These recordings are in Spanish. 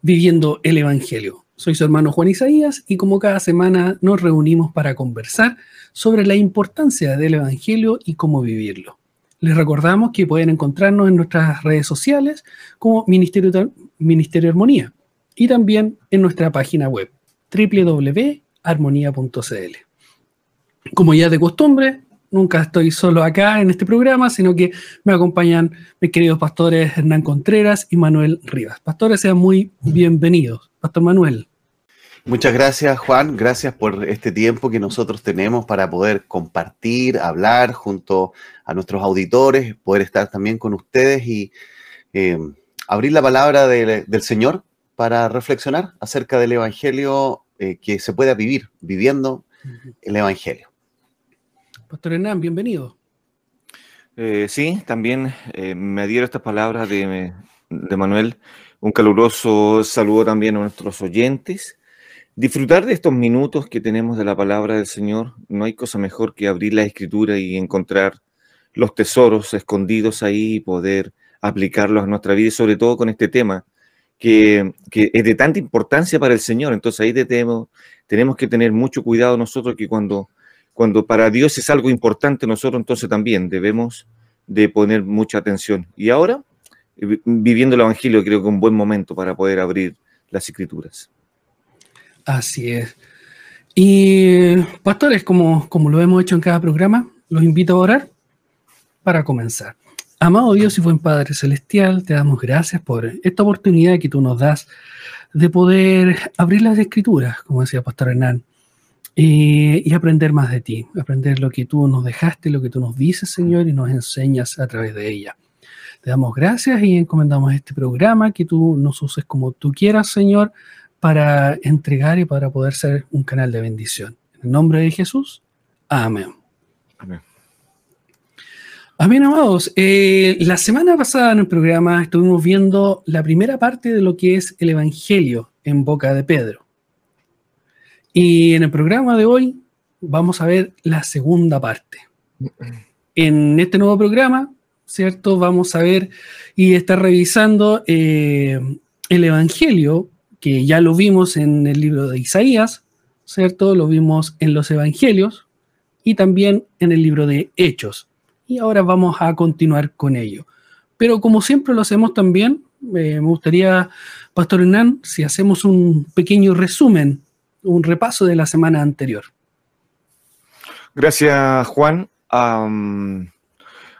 Viviendo el Evangelio. Soy su hermano Juan Isaías y como cada semana nos reunimos para conversar sobre la importancia del Evangelio y cómo vivirlo. Les recordamos que pueden encontrarnos en nuestras redes sociales como Ministerio, Ministerio Armonía y también en nuestra página web www.armonía.cl. Como ya de costumbre, nunca estoy solo acá en este programa, sino que me acompañan mis queridos pastores Hernán Contreras y Manuel Rivas. Pastores, sean muy bienvenidos. Pastor Manuel. Muchas gracias, Juan. Gracias por este tiempo que nosotros tenemos para poder compartir, hablar junto a nuestros auditores, poder estar también con ustedes y eh, abrir la palabra del Señor para reflexionar acerca del Evangelio eh, que se pueda vivir, viviendo el Evangelio. Pastor Hernán, bienvenido. Eh, sí, también eh, me adhiero a estas palabras de, Manuel. Un caluroso saludo también a nuestros oyentes. Disfrutar de estos minutos que tenemos de la palabra del Señor. No hay cosa mejor que abrir la escritura y encontrar los tesoros escondidos ahí y poder aplicarlos a nuestra vida, y sobre todo con este tema que, es de tanta importancia para el Señor. Entonces ahí tenemos que tener mucho cuidado nosotros que cuando cuando para Dios es algo importante, nosotros entonces también debemos de poner mucha atención. Y ahora, viviendo el Evangelio, creo que es un buen momento para poder abrir las escrituras. Así es. Y pastores, como, como lo hemos hecho en cada programa, los invito a orar para comenzar. Amado Dios y buen Padre Celestial, te damos gracias por esta oportunidad que tú nos das de poder abrir las escrituras, como decía Pastor Hernán, y aprender más de ti, aprender lo que tú nos dejaste, lo que tú nos dices, Señor, y nos enseñas a través de ella. Te damos gracias y encomendamos este programa, que tú nos uses como tú quieras, Señor, para entregar y para poder ser un canal de bendición. En el nombre de Jesús, amén. Amén. Amén, amados. Eh, la semana pasada en el programa estuvimos viendo la primera parte de lo que es el Evangelio en boca de Pedro. Y en el programa de hoy vamos a ver la segunda parte. En este nuevo programa, ¿cierto? Vamos a ver y estar revisando eh, el Evangelio, que ya lo vimos en el libro de Isaías, ¿cierto? Lo vimos en los Evangelios y también en el libro de Hechos. Y ahora vamos a continuar con ello. Pero como siempre lo hacemos también, eh, me gustaría, Pastor Hernán, si hacemos un pequeño resumen un repaso de la semana anterior. Gracias, Juan.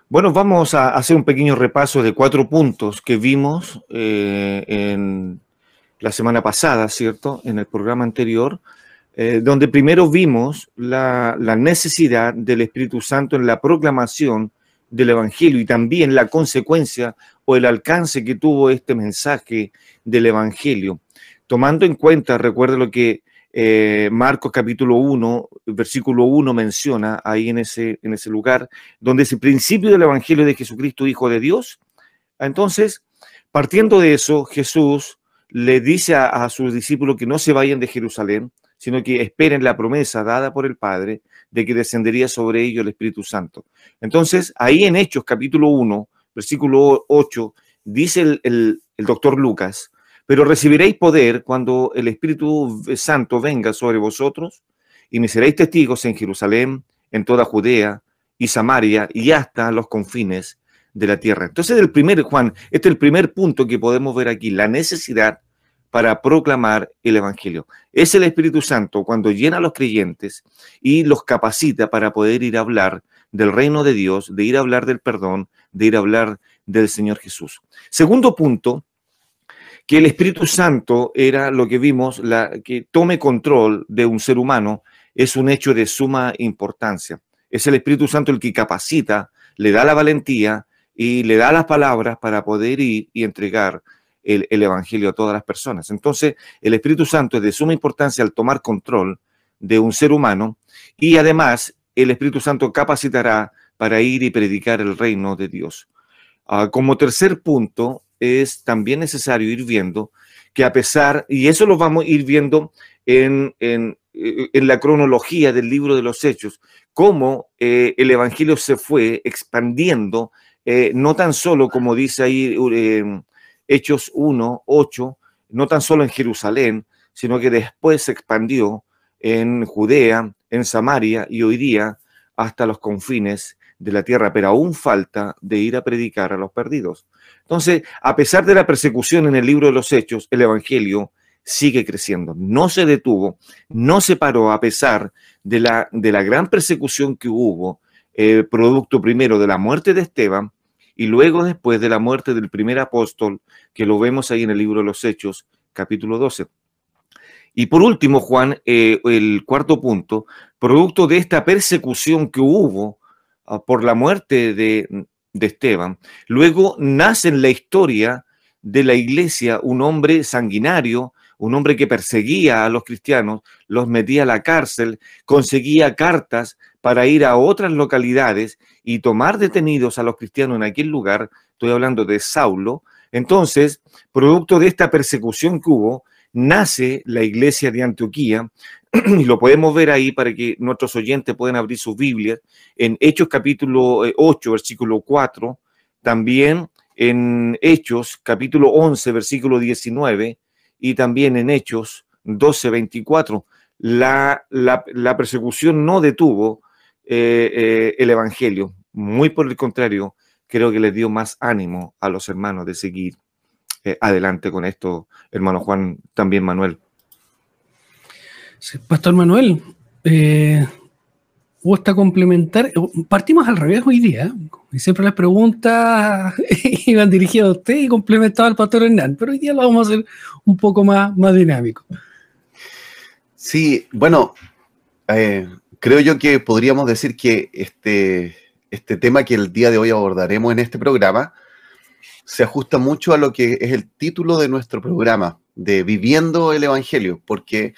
bueno, vamos a hacer un pequeño repaso de cuatro puntos que vimos eh, en la semana pasada, ¿cierto? En el programa anterior, eh, donde primero vimos la, la, necesidad del Espíritu Santo en la proclamación del Evangelio y también la consecuencia o el alcance que tuvo este mensaje del Evangelio. Tomando en cuenta, recuerda lo que eh, Marcos capítulo 1, versículo 1 menciona ahí en ese, en ese lugar, donde es el principio del Evangelio de Jesucristo, Hijo de Dios. Entonces, partiendo de eso, Jesús le dice a, sus discípulos que no se vayan de Jerusalén, sino que esperen la promesa dada por el Padre de que descendería sobre ellos el Espíritu Santo. Entonces, ahí en Hechos capítulo 1, versículo 8, dice el, el, el doctor Lucas, pero recibiréis poder cuando el Espíritu Santo venga sobre vosotros y me seréis testigos en Jerusalén, en toda Judea y Samaria y hasta los confines de la tierra. Entonces, el primer, Juan, este es el primer punto que podemos ver aquí, la necesidad para proclamar el Evangelio. Es el Espíritu Santo cuando llena a los creyentes y los capacita para poder ir a hablar del reino de Dios, de ir a hablar del perdón, de ir a hablar del Señor Jesús. Segundo punto, que el Espíritu Santo era lo que vimos, la, que tome control de un ser humano es un hecho de suma importancia. Es el Espíritu Santo el que capacita, le da la valentía y le da las palabras para poder ir y entregar el, Evangelio a todas las personas. Entonces, el Espíritu Santo es de suma importancia al tomar control de un ser humano y además el Espíritu Santo capacitará para ir y predicar el reino de Dios. Ah, como tercer punto, es también necesario ir viendo que a pesar, y eso lo vamos a ir viendo en, en, la cronología del libro de los Hechos, cómo eh, el Evangelio se fue expandiendo, eh, no tan solo, como dice ahí eh, Hechos 1, 8, no tan solo en Jerusalén, sino que después se expandió en Judea, en Samaria y hoy día hasta los confines de la tierra, pero aún falta de ir a predicar a los perdidos. Entonces, a pesar de la persecución en el libro de los Hechos, el Evangelio sigue creciendo, no se detuvo, no se paró a pesar de la, de la gran persecución que hubo, eh, producto primero de la muerte de Esteban y luego después de la muerte del primer apóstol, que lo vemos ahí en el libro de los Hechos, capítulo 12. Y por último, Juan, eh, el cuarto punto, producto de esta persecución que hubo por la muerte de, de Esteban, luego nace en la historia de la iglesia un hombre sanguinario, un hombre que perseguía a los cristianos, los metía a la cárcel, conseguía cartas para ir a otras localidades y tomar detenidos a los cristianos en aquel lugar, estoy hablando de Saulo. Entonces, producto de esta persecución que hubo, nace la iglesia de Antioquía, y lo podemos ver ahí para que nuestros oyentes puedan abrir sus Biblias, en Hechos capítulo 8, eh, versículo 4, también en Hechos capítulo 11, versículo 19, y también en Hechos 12, 24. La, la, persecución no detuvo eh, eh, el Evangelio, muy por el contrario, creo que les dio más ánimo a los hermanos de seguir adelante con esto, hermano Juan, también Manuel. Pastor Manuel, eh, gusta complementar. Eh, partimos al revés hoy día. Y siempre las preguntas iban dirigidas a usted y complementaba al Pastor Hernán, pero hoy día lo vamos a hacer un poco más, más dinámico. Sí, bueno, eh, creo yo que podríamos decir que este, este tema que el día de hoy abordaremos en este programa se ajusta mucho a lo que es el título de nuestro programa, de Viviendo el Evangelio, porque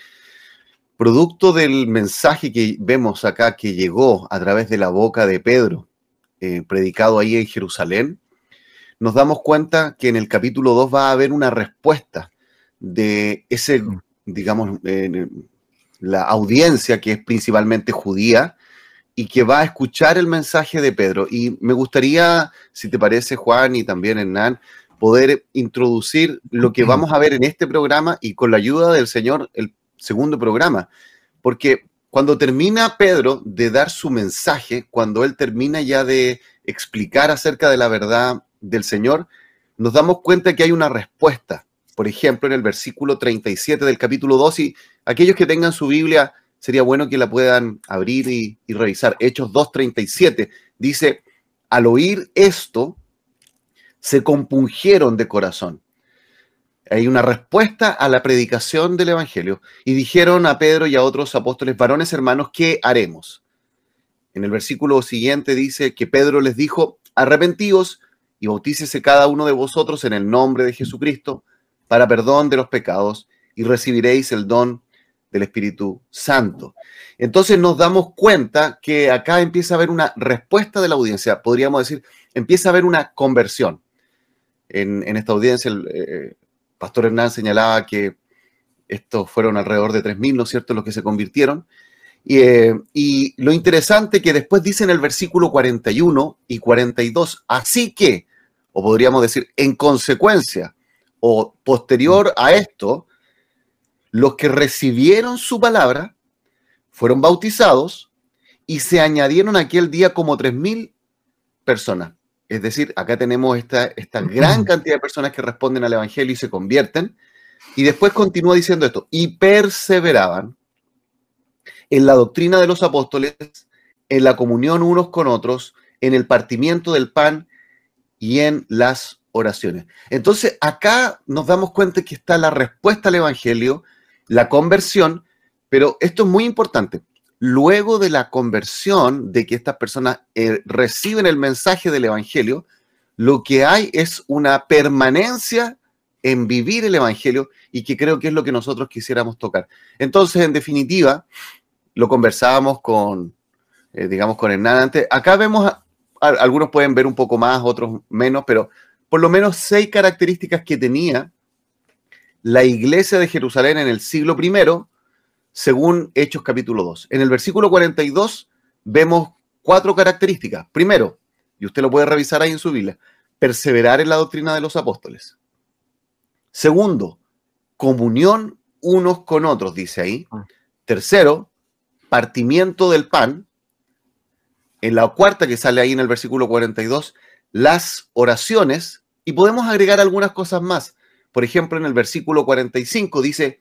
producto del mensaje que vemos acá que llegó a través de la boca de Pedro, eh, predicado ahí en Jerusalén, nos damos cuenta que en el capítulo 2 va a haber una respuesta de ese, digamos, la audiencia que es principalmente judía y que va a escuchar el mensaje de Pedro. Y me gustaría, si te parece, Juan y también Hernán, poder introducir lo que vamos a ver en este programa y con la ayuda del Señor, el segundo programa, porque cuando termina Pedro de dar su mensaje, cuando él termina ya de explicar acerca de la verdad del Señor, nos damos cuenta que hay una respuesta. Por ejemplo, en el versículo 37 del capítulo 2, y aquellos que tengan su Biblia, sería bueno que la puedan abrir y, y revisar. Hechos 2.37 dice, al oír esto, se compungieron de corazón hay una respuesta a la predicación del Evangelio. Y dijeron a Pedro y a otros apóstoles, varones hermanos, ¿qué haremos? En el versículo siguiente dice que Pedro les dijo, arrepentíos y bautícese cada uno de vosotros en el nombre de Jesucristo para perdón de los pecados y recibiréis el don del Espíritu Santo. Entonces nos damos cuenta que acá empieza a haber una respuesta de la audiencia, podríamos decir, empieza a haber una conversión. En, esta audiencia, eh, Pastor Hernán señalaba que estos fueron alrededor de 3.000, ¿no es cierto?, los que se convirtieron. Eh, y, lo interesante que después dice en el versículo 41 y 42, así que, o podríamos decir, en consecuencia o posterior a esto, los que recibieron su palabra fueron bautizados y se añadieron aquel día como 3.000 personas. Es decir, acá tenemos esta, esta gran cantidad de personas que responden al Evangelio y se convierten. Y después continúa diciendo esto, y perseveraban en la doctrina de los apóstoles, en la comunión unos con otros, en el partimiento del pan y en las oraciones. Entonces, acá nos damos cuenta que está la respuesta al Evangelio, la conversión, pero esto es muy importante luego de la conversión, de que estas personas eh, reciben el mensaje del Evangelio, lo que hay es una permanencia en vivir el Evangelio y que creo que es lo que nosotros quisiéramos tocar. Entonces, en definitiva, lo conversábamos con, eh, digamos, con Hernán antes. Acá vemos, algunos pueden ver un poco más, otros menos, pero por lo menos seis características que tenía la iglesia de Jerusalén en el siglo I, según Hechos capítulo 2. En el versículo 42 vemos cuatro características. Primero, y usted lo puede revisar ahí en su Biblia, perseverar en la doctrina de los apóstoles. Segundo, comunión unos con otros, dice ahí. Ah. Tercero, partimiento del pan. En la cuarta que sale ahí en el versículo 42, las oraciones. Y podemos agregar algunas cosas más. Por ejemplo, en el versículo 45 dice,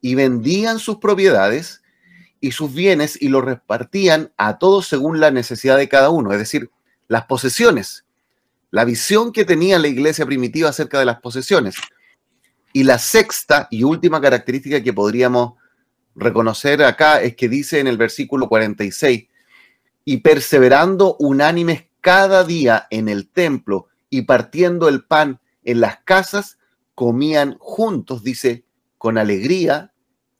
y vendían sus propiedades y sus bienes y los repartían a todos según la necesidad de cada uno, es decir, las posesiones, la visión que tenía la iglesia primitiva acerca de las posesiones. Y la sexta y última característica que podríamos reconocer acá es que dice en el versículo 46, y perseverando unánimes cada día en el templo y partiendo el pan en las casas, comían juntos, dice, con alegría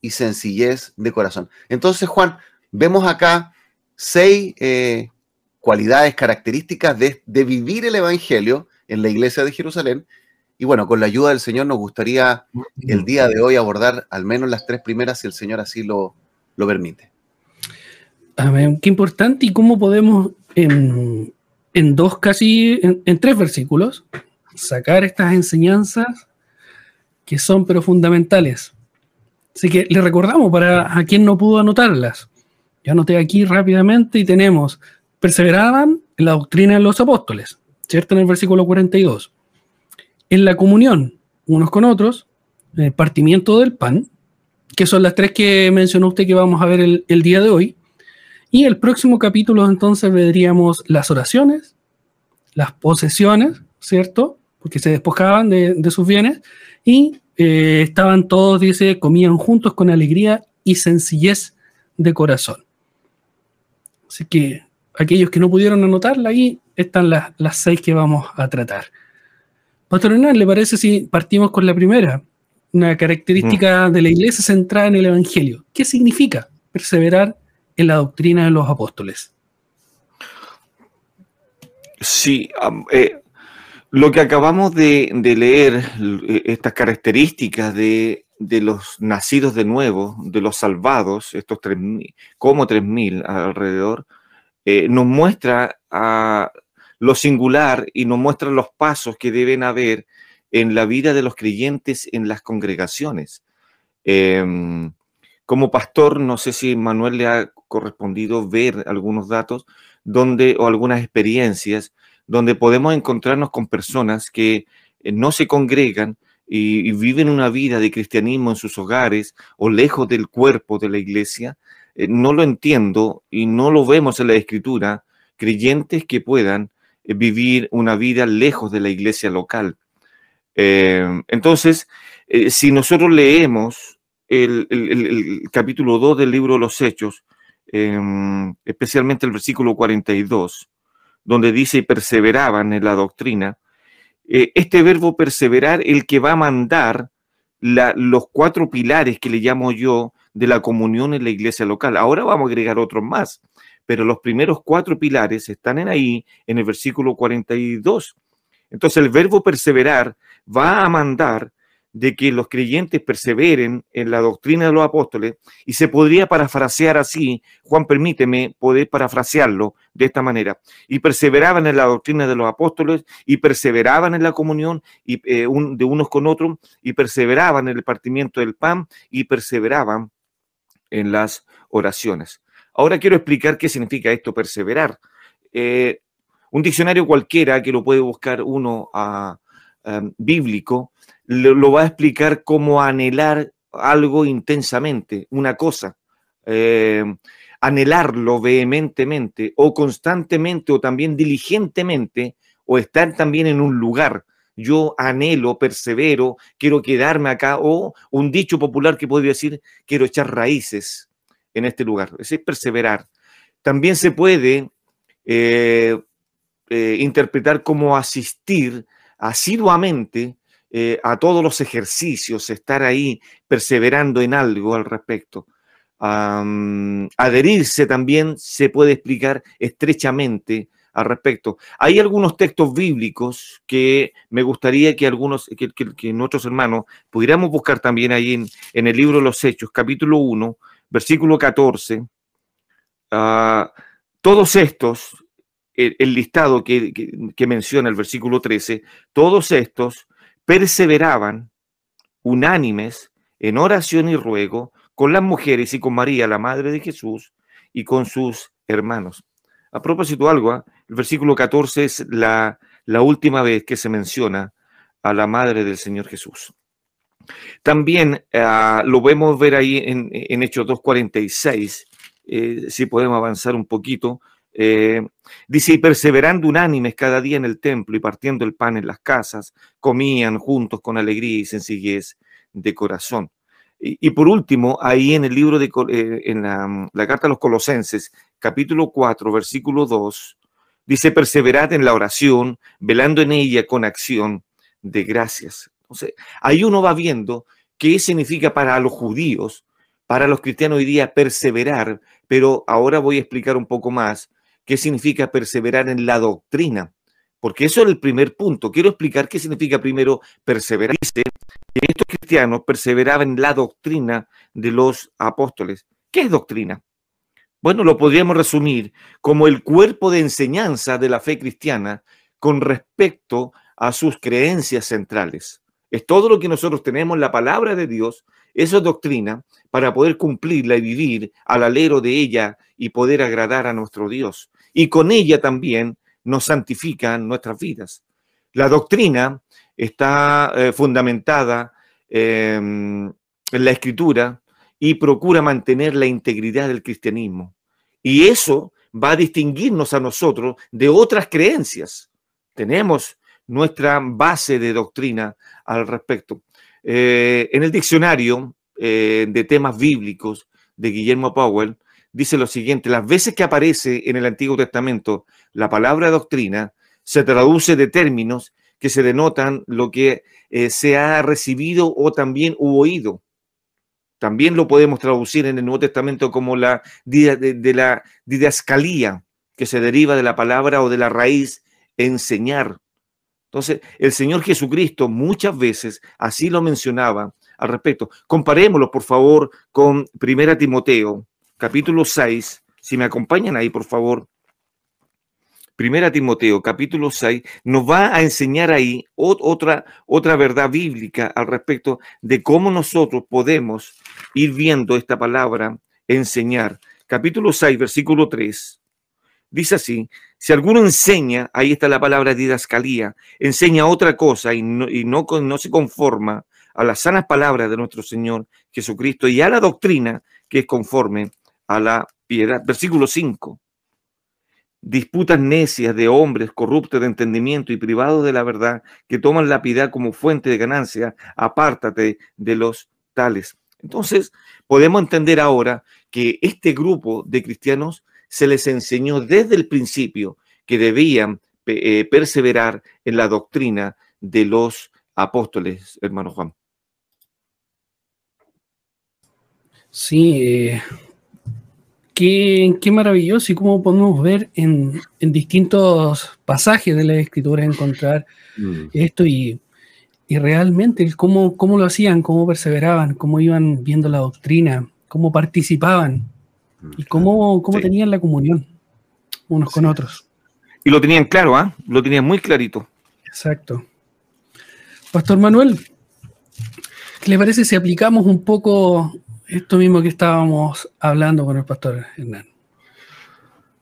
y sencillez de corazón. Entonces, Juan, vemos acá seis eh, cualidades, características de, vivir el Evangelio en la iglesia de Jerusalén. Y bueno, con la ayuda del Señor nos gustaría el día de hoy abordar al menos las tres primeras, si el Señor así lo, lo permite. Amén. Qué importante y cómo podemos en, dos, casi, en tres versículos, sacar estas enseñanzas que son pero fundamentales. Así que le recordamos para a quien no pudo anotarlas. Ya anoté aquí rápidamente y tenemos, perseveraban en la doctrina de los apóstoles, ¿cierto? En el versículo 42. En la comunión, unos con otros, en el partimiento del pan, que son las tres que mencionó usted que vamos a ver el, día de hoy. Y el próximo capítulo entonces veríamos las oraciones, las posesiones, ¿cierto? Porque se despojaban de, de sus bienes, y eh, estaban todos, dice, comían juntos con alegría y sencillez de corazón. Así que aquellos que no pudieron anotarla, ahí están las, seis que vamos a tratar. Pastor Hernán, ¿le parece si partimos con la primera? Una característica mm. de la iglesia centrada en el Evangelio. ¿Qué significa perseverar en la doctrina de los apóstoles? Sí, eh, lo que acabamos de, leer, eh, estas características de, los nacidos de nuevo, de los salvados, estos 3.000, como 3.000 alrededor, eh, nos muestra lo singular y nos muestra los pasos que deben haber en la vida de los creyentes en las congregaciones. Em, como pastor, no sé si Manuel le ha correspondido ver algunos datos donde, o algunas experiencias donde podemos encontrarnos con personas que eh, no se congregan y, viven una vida de cristianismo en sus hogares o lejos del cuerpo de la iglesia. Eh, no lo entiendo y no lo vemos en la escritura, creyentes que puedan eh, vivir una vida lejos de la iglesia local. entonces, si nosotros leemos el, el, capítulo 2 del libro de los Hechos, em, especialmente el versículo 42, donde dice perseveraban en la doctrina, eh, este verbo perseverar, el que va a mandar los cuatro pilares que le llamo yo de la comunión en la iglesia local. Ahora vamos a agregar otros más, pero los primeros cuatro pilares están en ahí, en el versículo 42. Entonces el verbo perseverar va a mandar de que los creyentes perseveren en la doctrina de los apóstoles y se podría parafrasear así, Juan permíteme poder parafrasearlo de esta manera, y perseveraban en la doctrina de los apóstoles y perseveraban en la comunión y, eh, de unos con otros y perseveraban en el partimiento del pan y perseveraban en las oraciones. Ahora quiero explicar qué significa esto, perseverar. Eh, un diccionario cualquiera que lo puede buscar uno a, ah, bíblico, lo, va a explicar como anhelar algo intensamente, una cosa, eh, anhelarlo vehementemente o constantemente o también diligentemente o estar también en un lugar. Yo anhelo, persevero, quiero quedarme acá o un dicho popular que podría decir, quiero echar raíces en este lugar. Es decir, perseverar. También se puede eh, eh, interpretar como asistir asiduamente eh, a todos los ejercicios, estar ahí perseverando en algo al respecto. adherirse también se puede explicar estrechamente al respecto. Hay algunos textos bíblicos que me gustaría que algunos, que, nuestros hermanos pudiéramos buscar también ahí en, el libro de los Hechos, capítulo 1, versículo 14. Ah, todos estos, el, listado que, que, menciona el versículo 13, todos estos perseveraban unánimes en oración y ruego con las mujeres y con María, la madre de Jesús, y con sus hermanos. A propósito, algo, ¿ah? el versículo 14 es la, última vez que se menciona a la madre del Señor Jesús. También ah, lo vemos ver ahí en, en Hechos 2.46, eh, si podemos avanzar un poquito. Eh, dice, y perseverando unánimes cada día en el templo y partiendo el pan en las casas, comían juntos con alegría y sencillez de corazón. Y, por último, ahí en el libro de, eh, en la, la, carta a los Colosenses, capítulo 4, versículo 2, dice, perseverad en la oración, velando en ella con acción de gracias. Entonces, ahí uno va viendo qué significa para los judíos, para los cristianos hoy día perseverar, pero ahora voy a explicar un poco más qué significa perseverar en la doctrina, porque eso es el primer punto. Quiero explicar qué significa primero perseverar. Dice que estos cristianos perseveraban en la doctrina de los apóstoles. ¿Qué es doctrina? Bueno, lo podríamos resumir como el cuerpo de enseñanza de la fe cristiana con respecto a sus creencias centrales. Es todo lo que nosotros tenemos, la palabra de Dios, eso es doctrina, para poder cumplirla y vivir al alero de ella y poder agradar a nuestro Dios. Y con ella también nos santifican nuestras vidas. La doctrina está eh, fundamentada em, en la escritura y procura mantener la integridad del cristianismo. Y eso va a distinguirnos a nosotros de otras creencias. Tenemos nuestra base de doctrina al respecto. Eh, en el diccionario eh, de temas bíblicos de Guillermo Powell, dice lo siguiente, las veces que aparece en el Antiguo Testamento la palabra doctrina, se traduce de términos que se denotan lo que eh, se ha recibido o también oído. También lo podemos traducir en el Nuevo Testamento como la de, la didascalía, que se deriva de la palabra o de la raíz enseñar. Entonces, el Señor Jesucristo muchas veces así lo mencionaba al respecto. Comparémoslo, por favor, con Primera Timoteo, capítulo 6. Si me acompañan ahí, por favor. Primera Timoteo, capítulo 6, nos va a enseñar ahí otra, otra verdad bíblica al respecto de cómo nosotros podemos ir viendo esta palabra enseñar. Capítulo 6, versículo 3. Dice así, si alguno enseña, ahí está la palabra didascalía, enseña otra cosa y no, y no, no se conforma a las sanas palabras de nuestro Señor Jesucristo y a la doctrina que es conforme a la piedad. Versículo 5 disputas necias de hombres corruptos de entendimiento y privados de la verdad, que toman la piedad como fuente de ganancia, apártate de los tales. Entonces, podemos entender ahora que este grupo de cristianos se les enseñó desde el principio que debían eh, perseverar en la doctrina de los apóstoles, hermano Juan. Sí, eh, qué, maravilloso y cómo podemos ver en, distintos pasajes de la escritura encontrar mm. esto y, realmente cómo, cómo, lo hacían, cómo perseveraban, cómo iban viendo la doctrina, cómo participaban mm, y cómo, cómo tenían la comunión unos con otros. Y lo tenían claro, ¿ah? Lo tenían muy clarito. Exacto. Pastor Manuel, ¿qué le parece si aplicamos un poco esto mismo que estábamos hablando con el pastor Hernán.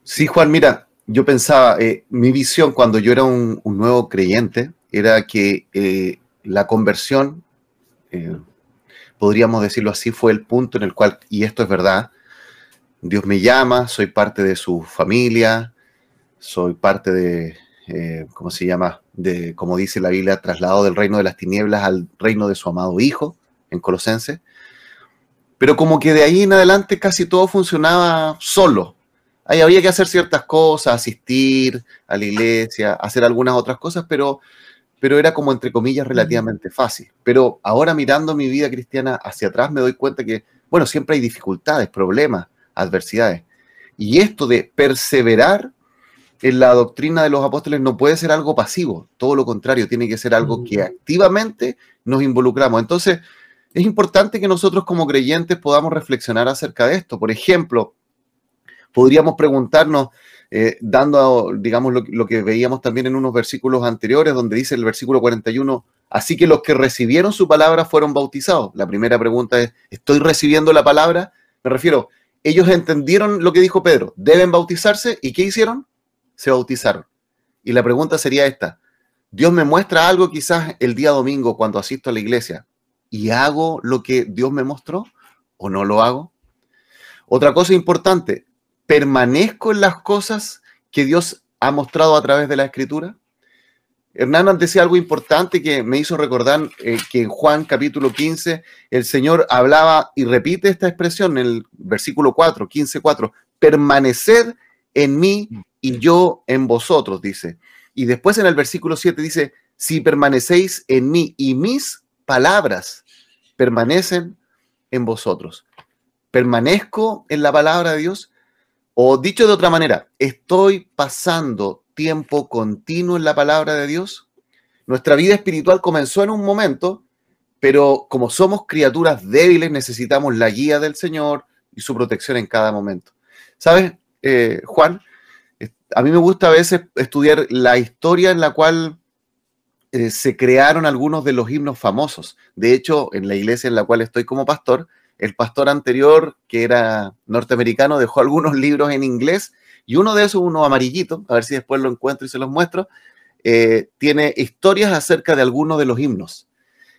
Sí, Juan, mira, yo pensaba, eh, mi visión cuando yo era un, nuevo creyente era que eh, la conversión, eh, podríamos decirlo así, fue el punto en el cual, y esto es verdad, Dios me llama, soy parte de su familia, soy parte de, ¿cómo se llama? De, como dice la Biblia, traslado del reino de las tinieblas al reino de su amado Hijo, en Colosenses. Pero como que de ahí en adelante casi todo funcionaba solo. Ahí había que hacer ciertas cosas, asistir a la iglesia, hacer algunas otras cosas, pero pero era como entre comillas relativamente fácil. Pero ahora mirando mi vida cristiana hacia atrás me doy cuenta que, bueno, siempre hay dificultades, problemas, adversidades. Y esto de perseverar en la doctrina de los apóstoles no puede ser algo pasivo, todo lo contrario, tiene que ser algo que activamente nos involucramos. Entonces, es importante que nosotros como creyentes podamos reflexionar acerca de esto. Por ejemplo, podríamos preguntarnos, eh, dando, digamos, lo, que veíamos también en unos versículos anteriores, donde dice el versículo 41, así que los que recibieron su palabra fueron bautizados. La primera pregunta es, ¿estoy recibiendo la palabra? Me refiero, ellos entendieron lo que dijo Pedro, deben bautizarse, ¿y qué hicieron? Se bautizaron. Y la pregunta sería esta, Dios me muestra algo quizás el día domingo cuando asisto a la iglesia y hago lo que Dios me mostró o no lo hago. Otra cosa importante, permanezco en las cosas que Dios ha mostrado a través de la escritura? Hernán decía algo importante que me hizo recordar eh, que en Juan capítulo 15 el Señor hablaba y repite esta expresión en el versículo 4, 15, 4, permaneced en mí y yo en vosotros, dice. Y después en el versículo 7 dice, si permanecéis en mí y mis palabras permanecen en vosotros. Permanezco en la palabra de Dios, o dicho de otra manera, ¿estoy pasando tiempo continuo en la palabra de Dios? Nuestra vida espiritual comenzó en un momento, pero como somos criaturas débiles, necesitamos la guía del Señor y su protección en cada momento. ¿Sabes, eh, Juan? A mí me gusta a veces estudiar la historia en la cual eh, se crearon algunos de los himnos famosos. De hecho, en la iglesia en la cual estoy como pastor, el pastor anterior, que era norteamericano, dejó algunos libros en inglés y uno de esos, uno amarillito, a ver si después lo encuentro y se los muestro, eh, tiene historias acerca de algunos de los himnos.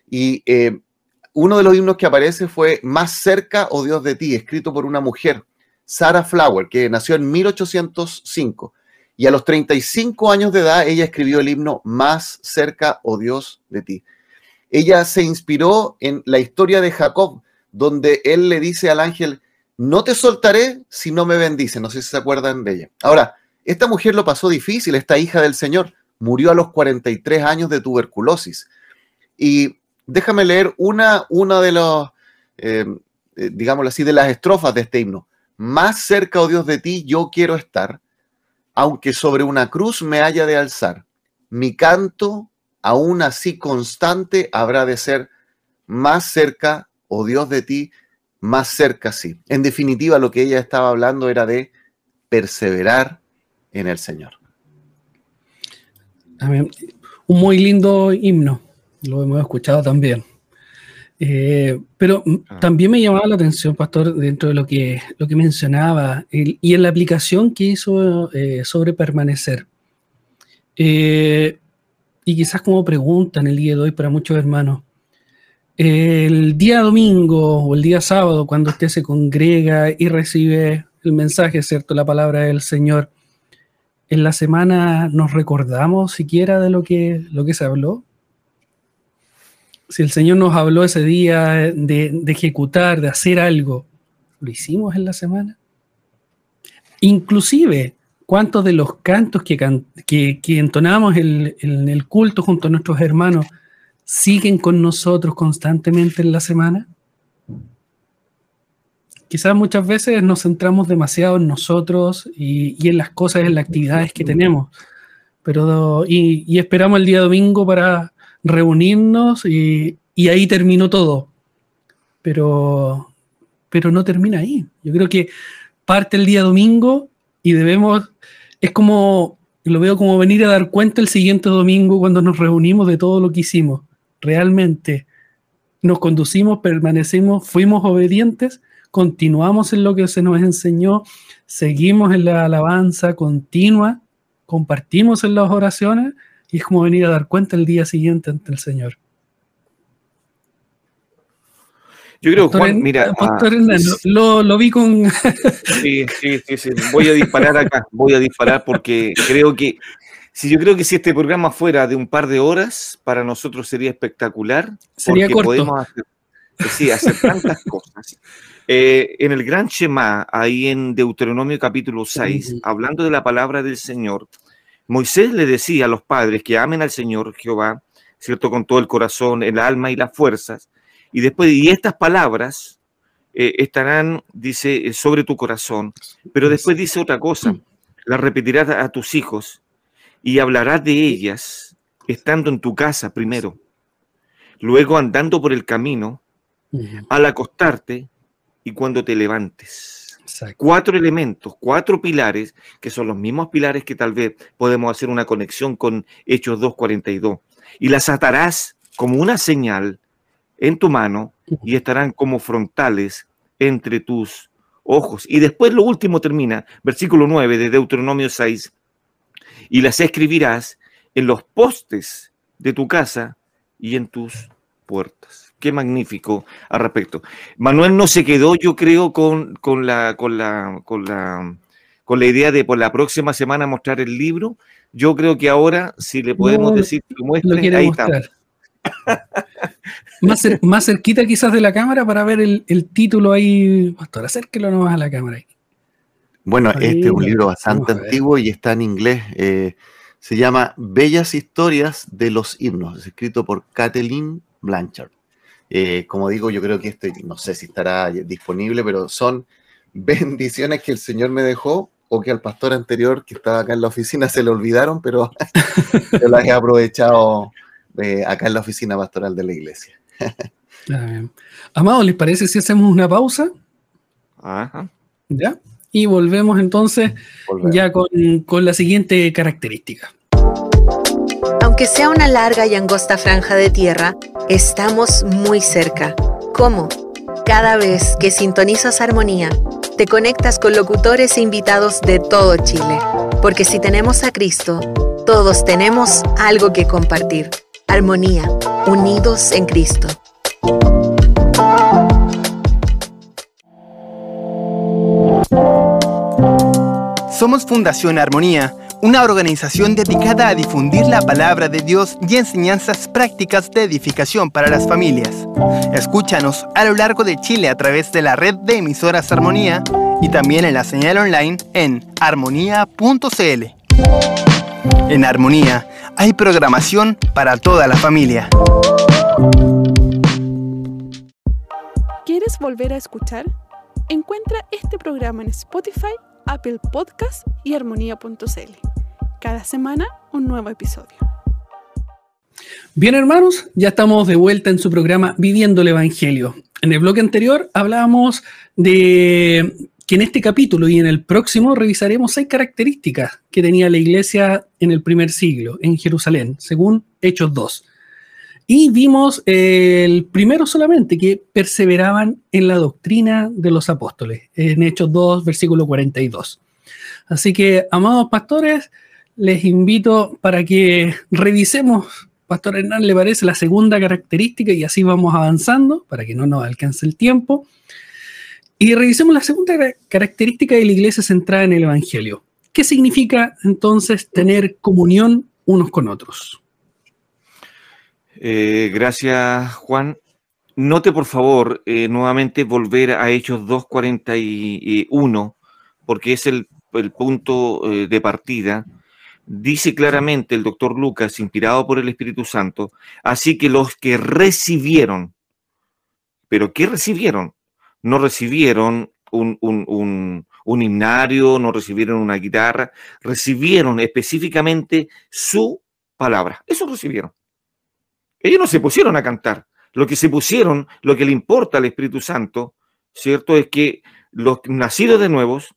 Y eh, uno de los himnos que aparece fue Más cerca, o oh Dios de ti, escrito por una mujer, Sarah Flower, que nació en 1805. Y a los 35 años de edad, ella escribió el himno Más cerca, oh Dios de ti. Ella se inspiró en la historia de Jacob, donde él le dice al ángel, no te soltaré si no me bendice. No sé si se acuerdan de ella. Ahora, esta mujer lo pasó difícil, esta hija del Señor, murió a los 43 años de tuberculosis. Y déjame leer una, una de los, eh, eh, digámoslo así, de las estrofas de este himno. Más cerca, oh Dios, de ti yo quiero estar, aunque sobre una cruz me haya de alzar. Mi canto, aún así constante, habrá de ser más cerca o Dios de ti más cerca sí. En definitiva, lo que ella estaba hablando era de perseverar en el Señor. Un muy lindo himno, lo hemos escuchado también. Eh, pero ah. también me llamaba la atención, pastor, dentro de lo que, lo que mencionaba y en la aplicación que hizo eh, sobre permanecer. Eh, y quizás como pregunta en el día de hoy para muchos hermanos, el día domingo o el día sábado, cuando usted se congrega y recibe el mensaje, ¿cierto? La palabra del Señor, en la semana nos recordamos siquiera de lo que, lo que se habló. Si el Señor nos habló ese día de, ejecutar, de hacer algo, ¿lo hicimos en la semana? Inclusive, ¿cuántos de los cantos que, que, entonamos en el culto junto a nuestros hermanos siguen con nosotros constantemente en la semana? Quizás muchas veces nos centramos demasiado en nosotros y, en las cosas, en las actividades que tenemos. Pero, y, esperamos el día domingo para reunirnos y, ahí terminó todo. Pero, pero no termina ahí. Yo creo que parte el día domingo y debemos, es como, lo veo como venir a dar cuenta el siguiente domingo cuando nos reunimos de todo lo que hicimos realmente nos conducimos, permanecimos, fuimos obedientes, continuamos en lo que se nos enseñó, seguimos en la alabanza continua, compartimos en las oraciones y es como venir a dar cuenta el día siguiente ante el Señor. Yo creo, Juan, mira. Ah, lo, lo, vi con. sí, sí, sí, Voy a disparar acá, voy a disparar porque creo que Sí, yo creo que si este programa fuera de un par de horas, para nosotros sería espectacular. Sería porque corto. podemos hacer, sí, hacer tantas cosas. Eh, en el Gran Shema, ahí en Deuteronomio capítulo 6, hablando de la palabra del Señor, Moisés le decía a los padres que amen al Señor Jehová, ¿cierto? Con todo el corazón, el alma y las fuerzas. Y después, y estas palabras eh, estarán, dice, eh, sobre tu corazón. Pero después dice otra cosa, las repetirás a tus hijos y hablarás de ellas estando en tu casa primero, luego andando por el camino, al acostarte y cuando te levantes. Cuatro elementos, cuatro pilares, que son los mismos pilares que tal vez podemos hacer una conexión con Hechos 2.42. Y las atarás como una señal en tu mano y estarán como frontales entre tus ojos. Y después lo último termina, versículo 9 de Deuteronomio 6, y las escribirás en los postes de tu casa y en tus puertas. Qué magnífico al respecto. Manuel no se quedó, yo creo, con, con, la, con, la, con, la, con la idea de por la próxima semana mostrar el libro. Yo creo que ahora, si le podemos decir que lo muestre, ahí está. más, más, cerquita quizás de la cámara para ver el, el título ahí. Pastor, acérquelo nomás a la cámara. Ahí. Bueno, este es un libro bastante antiguo y está en inglés. Eh, se llama Bellas Historias de los Himnos, es escrito por Kathleen Blanchard. Eh, como digo, yo creo que esto, no sé si estará disponible, pero son bendiciones que el Señor me dejó o que al pastor anterior que estaba acá en la oficina se le olvidaron, pero yo las he aprovechado eh, acá en la oficina pastoral de la iglesia. Amado, ¿les parece si hacemos una pausa? Ajá. ¿Ya? Y volvemos entonces ya con, con la siguiente característica. Aunque sea una larga y angosta franja de tierra, estamos muy cerca. ¿Cómo? Cada vez que sintonizas Armonía, te conectas con locutores e invitados de todo Chile. Porque si tenemos a Cristo, todos tenemos algo que compartir. Armonía, unidos en Cristo. Somos Fundación Armonía, una organización dedicada a difundir la palabra de Dios y enseñanzas prácticas de edificación para las familias. Escúchanos a lo largo de Chile a través de la red de emisoras Armonía y también en la señal online en armonía.cl. En Armonía hay programación para toda la familia. ¿Quieres volver a escuchar? Encuentra este programa en Spotify Apple Podcast y armonía.cl. Cada semana un nuevo episodio. Bien hermanos, ya estamos de vuelta en su programa Viviendo el Evangelio. En el bloque anterior hablábamos de que en este capítulo y en el próximo revisaremos seis características que tenía la iglesia en el primer siglo en Jerusalén, según Hechos 2. Y vimos el primero solamente, que perseveraban en la doctrina de los apóstoles, en Hechos 2, versículo 42. Así que, amados pastores, les invito para que revisemos, Pastor Hernán, le parece la segunda característica y así vamos avanzando para que no nos alcance el tiempo. Y revisemos la segunda característica de la iglesia centrada en el Evangelio. ¿Qué significa entonces tener comunión unos con otros? Eh, gracias, Juan. Note, por favor, eh, nuevamente volver a Hechos 2.41, porque es el, punto eh, de partida. Dice claramente el doctor Lucas, inspirado por el Espíritu Santo, así que los que recibieron, pero ¿qué recibieron? No recibieron un, un, un himnario, no recibieron una guitarra, recibieron específicamente su palabra. Eso recibieron. Ellos no se pusieron a cantar. Lo que se pusieron, lo que le importa al Espíritu Santo, ¿cierto? Es que los nacidos de nuevos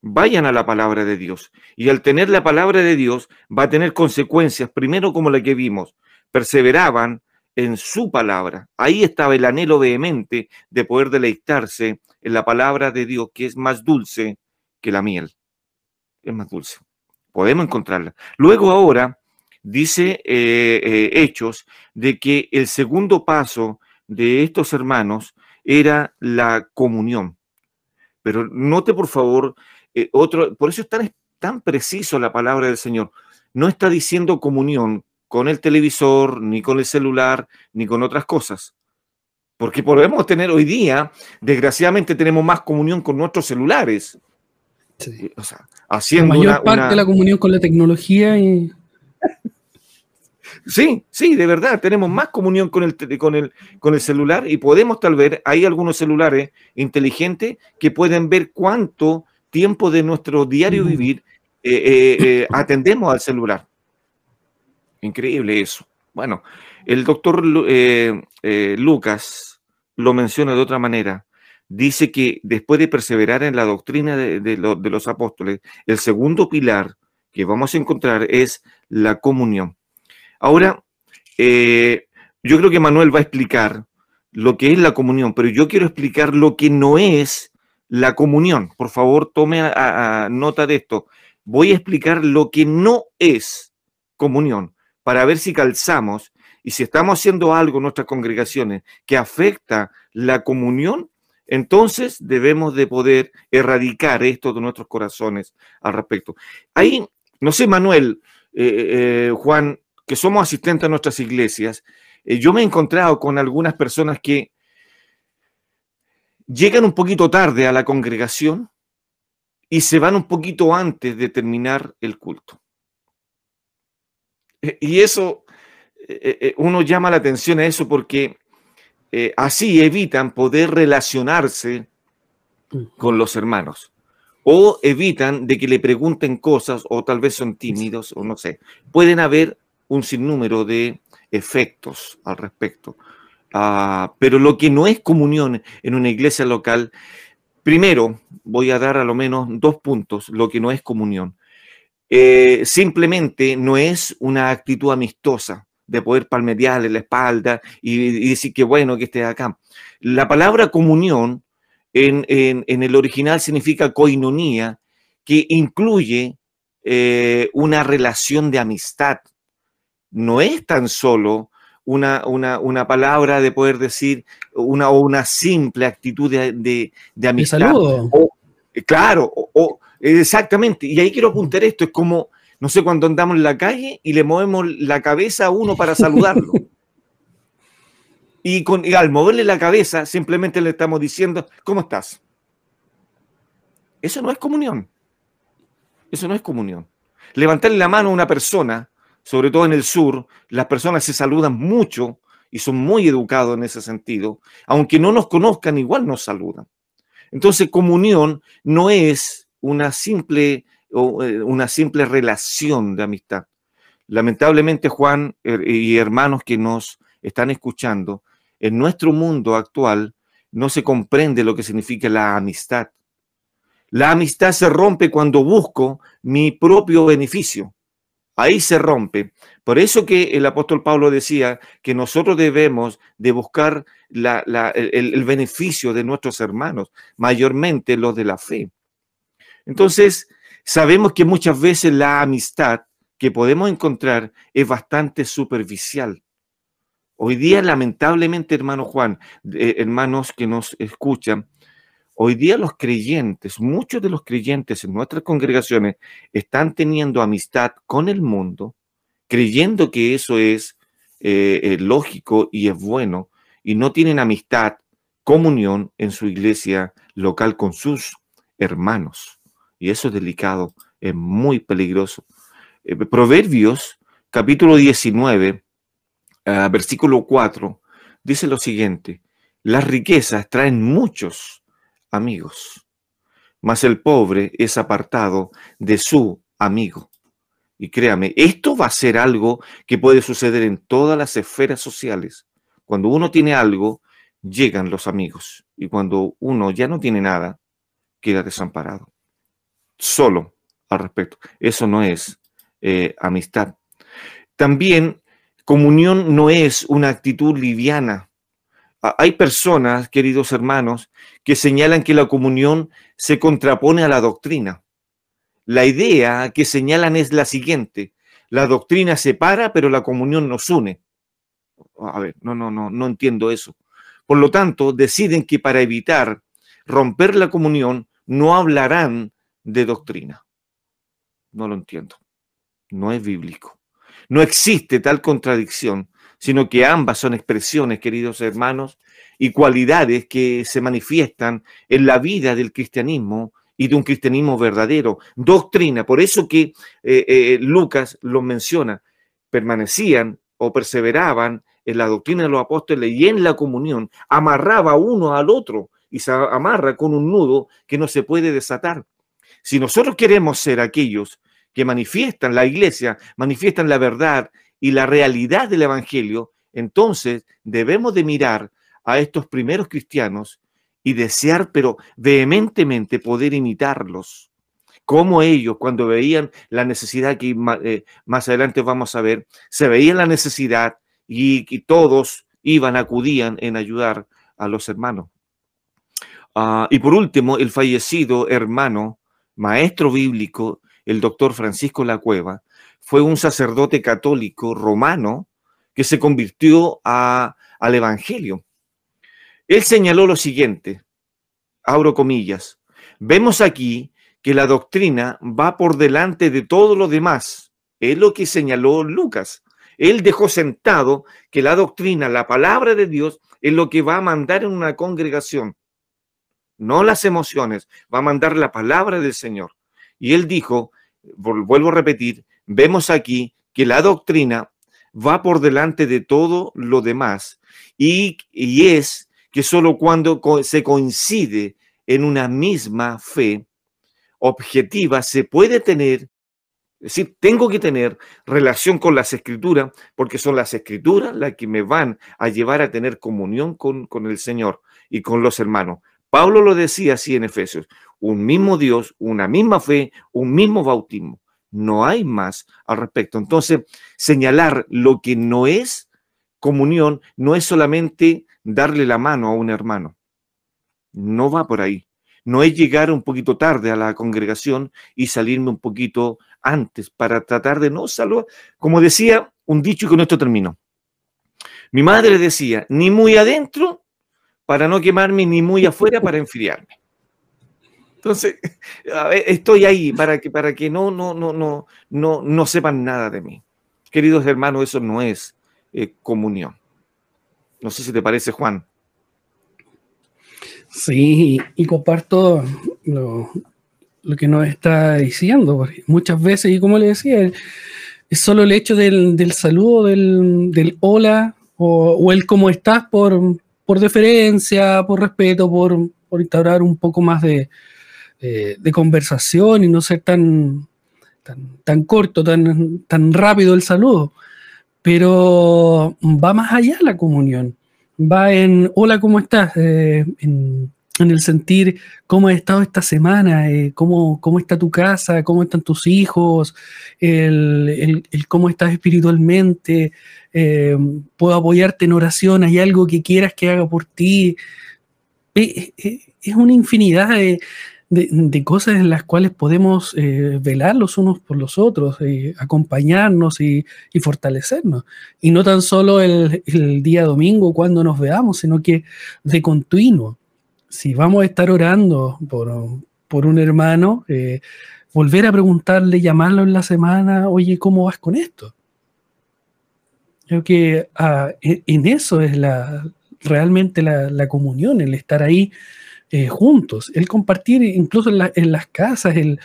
vayan a la palabra de Dios. Y al tener la palabra de Dios va a tener consecuencias, primero como la que vimos, perseveraban en su palabra. Ahí estaba el anhelo vehemente de poder deleitarse en la palabra de Dios, que es más dulce que la miel. Es más dulce. Podemos encontrarla. Luego ahora dice eh, eh, Hechos de que el segundo paso de estos hermanos era la comunión. Pero note por favor, eh, otro, por eso es tan, tan preciso la palabra del Señor. No está diciendo comunión con el televisor, ni con el celular, ni con otras cosas. Porque podemos tener hoy día, desgraciadamente tenemos más comunión con nuestros celulares. O sea, haciendo la mayor parte de la comunión con la tecnología y Sí, sí, de verdad, tenemos más comunión con el, con el, con el celular y podemos tal vez, hay algunos celulares inteligentes que pueden ver cuánto tiempo de nuestro diario vivir eh, eh, eh, atendemos al celular. Increíble eso. Bueno, el doctor Lucas lo menciona de otra manera. Dice que después de perseverar en la doctrina de, los apóstoles, el segundo pilar que vamos a encontrar es la comunión. Ahora, yo creo que Manuel va a explicar lo que es la comunión, pero yo quiero explicar lo que no es la comunión. Por favor, tome nota de esto. Voy a explicar lo que no es comunión para ver si calzamos y si estamos haciendo algo en nuestras congregaciones que afecta la comunión, entonces debemos de poder erradicar esto de nuestros corazones al respecto. Ahí, no sé, Manuel, eh, eh, Juan, que somos asistentes a nuestras iglesias, eh, yo me he encontrado con algunas personas que llegan un poquito tarde a la congregación y se van un poquito antes de terminar el culto. Eh, y eso, eh, uno llama la atención a eso porque así evitan poder relacionarse con los hermanos o evitan de que le pregunten cosas o tal vez son tímidos o no sé. Pueden haber un sinnúmero de efectos al respecto. Ah, pero lo que no es comunión en una iglesia local, primero voy a dar a lo menos dos puntos, lo que no es comunión. Eh, simplemente no es una actitud amistosa de poder palmetearle la espalda y, decir que bueno que esté acá. La palabra comunión en, el original significa coinonía, que incluye eh, una relación de amistad. No es tan solo una, una, palabra de poder decir una, o una simple actitud de, de, amistad. Eh, claro, o, exactamente. Y ahí quiero apuntar esto, es como, no sé, cuando andamos en la calle y le movemos la cabeza a uno para saludarlo. y, con, al moverle la cabeza simplemente le estamos diciendo, ¿cómo estás? Eso no es comunión. Eso no es comunión. Levantarle la mano a una persona sobre todo en el sur, las personas se saludan mucho y son muy educados en ese sentido. Aunque no nos conozcan, igual nos saludan. Entonces, comunión no es una simple, eh, una simple relación de amistad. Lamentablemente, Juan y hermanos que nos están escuchando, en nuestro mundo actual no se comprende lo que significa la amistad. La amistad se rompe cuando busco mi propio beneficio. Ahí se rompe. Por eso que el apóstol Pablo decía que nosotros debemos de buscar el, beneficio de nuestros hermanos, mayormente los de la fe. Entonces, sabemos que muchas veces la amistad que podemos encontrar es bastante superficial. Hoy día, lamentablemente, hermano Juan, eh, hermanos que nos escuchan, Hoy día los creyentes, muchos de los creyentes en nuestras congregaciones están teniendo amistad con el mundo, creyendo que eso es eh, eh, lógico y es bueno, y no tienen amistad, comunión en su iglesia local con sus hermanos. Y eso es delicado, es muy peligroso. Eh, Proverbios capítulo 19, ah, versículo 4, dice lo siguiente, las riquezas traen muchos amigos, mas el pobre es apartado de su amigo. Y créame, esto va a ser algo que puede suceder en todas las esferas sociales. Cuando uno tiene algo, llegan los amigos. Y cuando uno ya no tiene nada, queda desamparado. Solo al respecto. Eso no es eh, amistad. También comunión no es una actitud liviana hay personas, queridos hermanos, que señalan que la comunión se contrapone a la doctrina. La idea que señalan es la siguiente, la doctrina separa, pero la comunión nos une. A ver, no, no, no, no entiendo eso. Por lo tanto, deciden que para evitar romper la comunión, no hablarán de doctrina. No lo entiendo. No es bíblico. No existe tal contradicción sino que ambas son expresiones, queridos hermanos, y cualidades que se manifiestan en la vida del cristianismo y de un cristianismo verdadero. Doctrina, por eso que eh, eh, Lucas lo menciona, permanecían o perseveraban en la doctrina de los apóstoles y en la comunión, amarraba uno al otro y se amarra con un nudo que no se puede desatar. Si nosotros queremos ser aquellos que manifiestan la iglesia, manifiestan la verdad y la realidad del Evangelio, entonces debemos de mirar a estos primeros cristianos y desear, pero vehementemente, poder imitarlos. Como ellos, cuando veían la necesidad, que eh, más adelante vamos a ver, se veía la necesidad y, todos iban, acudían en ayudar a los hermanos. Ah, y por último, el fallecido hermano, maestro bíblico, el doctor Francisco La Cueva, fue un sacerdote católico romano que se convirtió al Evangelio. Él señaló lo siguiente, abro comillas, vemos aquí que la doctrina va por delante de todo lo demás. Es lo que señaló Lucas. Él dejó sentado que la doctrina, la palabra de Dios, es lo que va a mandar en una congregación no las emociones, va a mandar la palabra del Señor. Y él dijo, vuelvo a repetir, vemos aquí que la doctrina va por delante de todo lo demás y, es que solo cuando se coincide en una misma fe objetiva se puede tener, es decir, tengo que tener relación con las escrituras porque son las escrituras las que me van a llevar a tener comunión con, con el Señor y con los hermanos. Pablo lo decía así en Efesios, un mismo Dios, una misma fe, un mismo bautismo. No hay más al respecto. Entonces, señalar lo que no es comunión no es solamente darle la mano a un hermano. No va por ahí. No es llegar un poquito tarde a la congregación y salirme un poquito antes para tratar de no saludar. Como decía un dicho y con esto termino. Mi madre decía, ni muy adentro para no quemarme ni muy afuera para enfriarme. Entonces, estoy ahí para que, para que no, no, no, no, no, no sepan nada de mí. Queridos hermanos, eso no es eh, comunión. No sé si te parece, Juan. Sí, y comparto lo, que nos está diciendo. Muchas veces, y como le decía, es solo el hecho del, saludo, del, hola o, o, el cómo estás por, por deferencia, por respeto, por, instaurar un poco más de, conversación y no ser tan, tan, corto, tan, tan rápido el saludo. Pero va más allá la comunión. Va en, hola, ¿cómo estás? Eh, en, el sentir cómo has estado esta semana, eh, cómo, cómo, está tu casa, cómo están tus hijos, el, cómo estás espiritualmente, eh, puedo apoyarte en oración, hay algo que quieras que haga por ti. Es una infinidad de, cosas en las cuales podemos velar los unos por los otros, acompañarnos y, fortalecernos. Y no tan solo el, día domingo cuando nos veamos, sino que de continuo si vamos a estar orando por, un hermano, eh, volver a preguntarle, llamarlo en la semana, oye, ¿cómo vas con esto? Creo que ah, en eso es la, realmente la, comunión, el estar ahí eh, juntos, el compartir incluso en, las casas, el,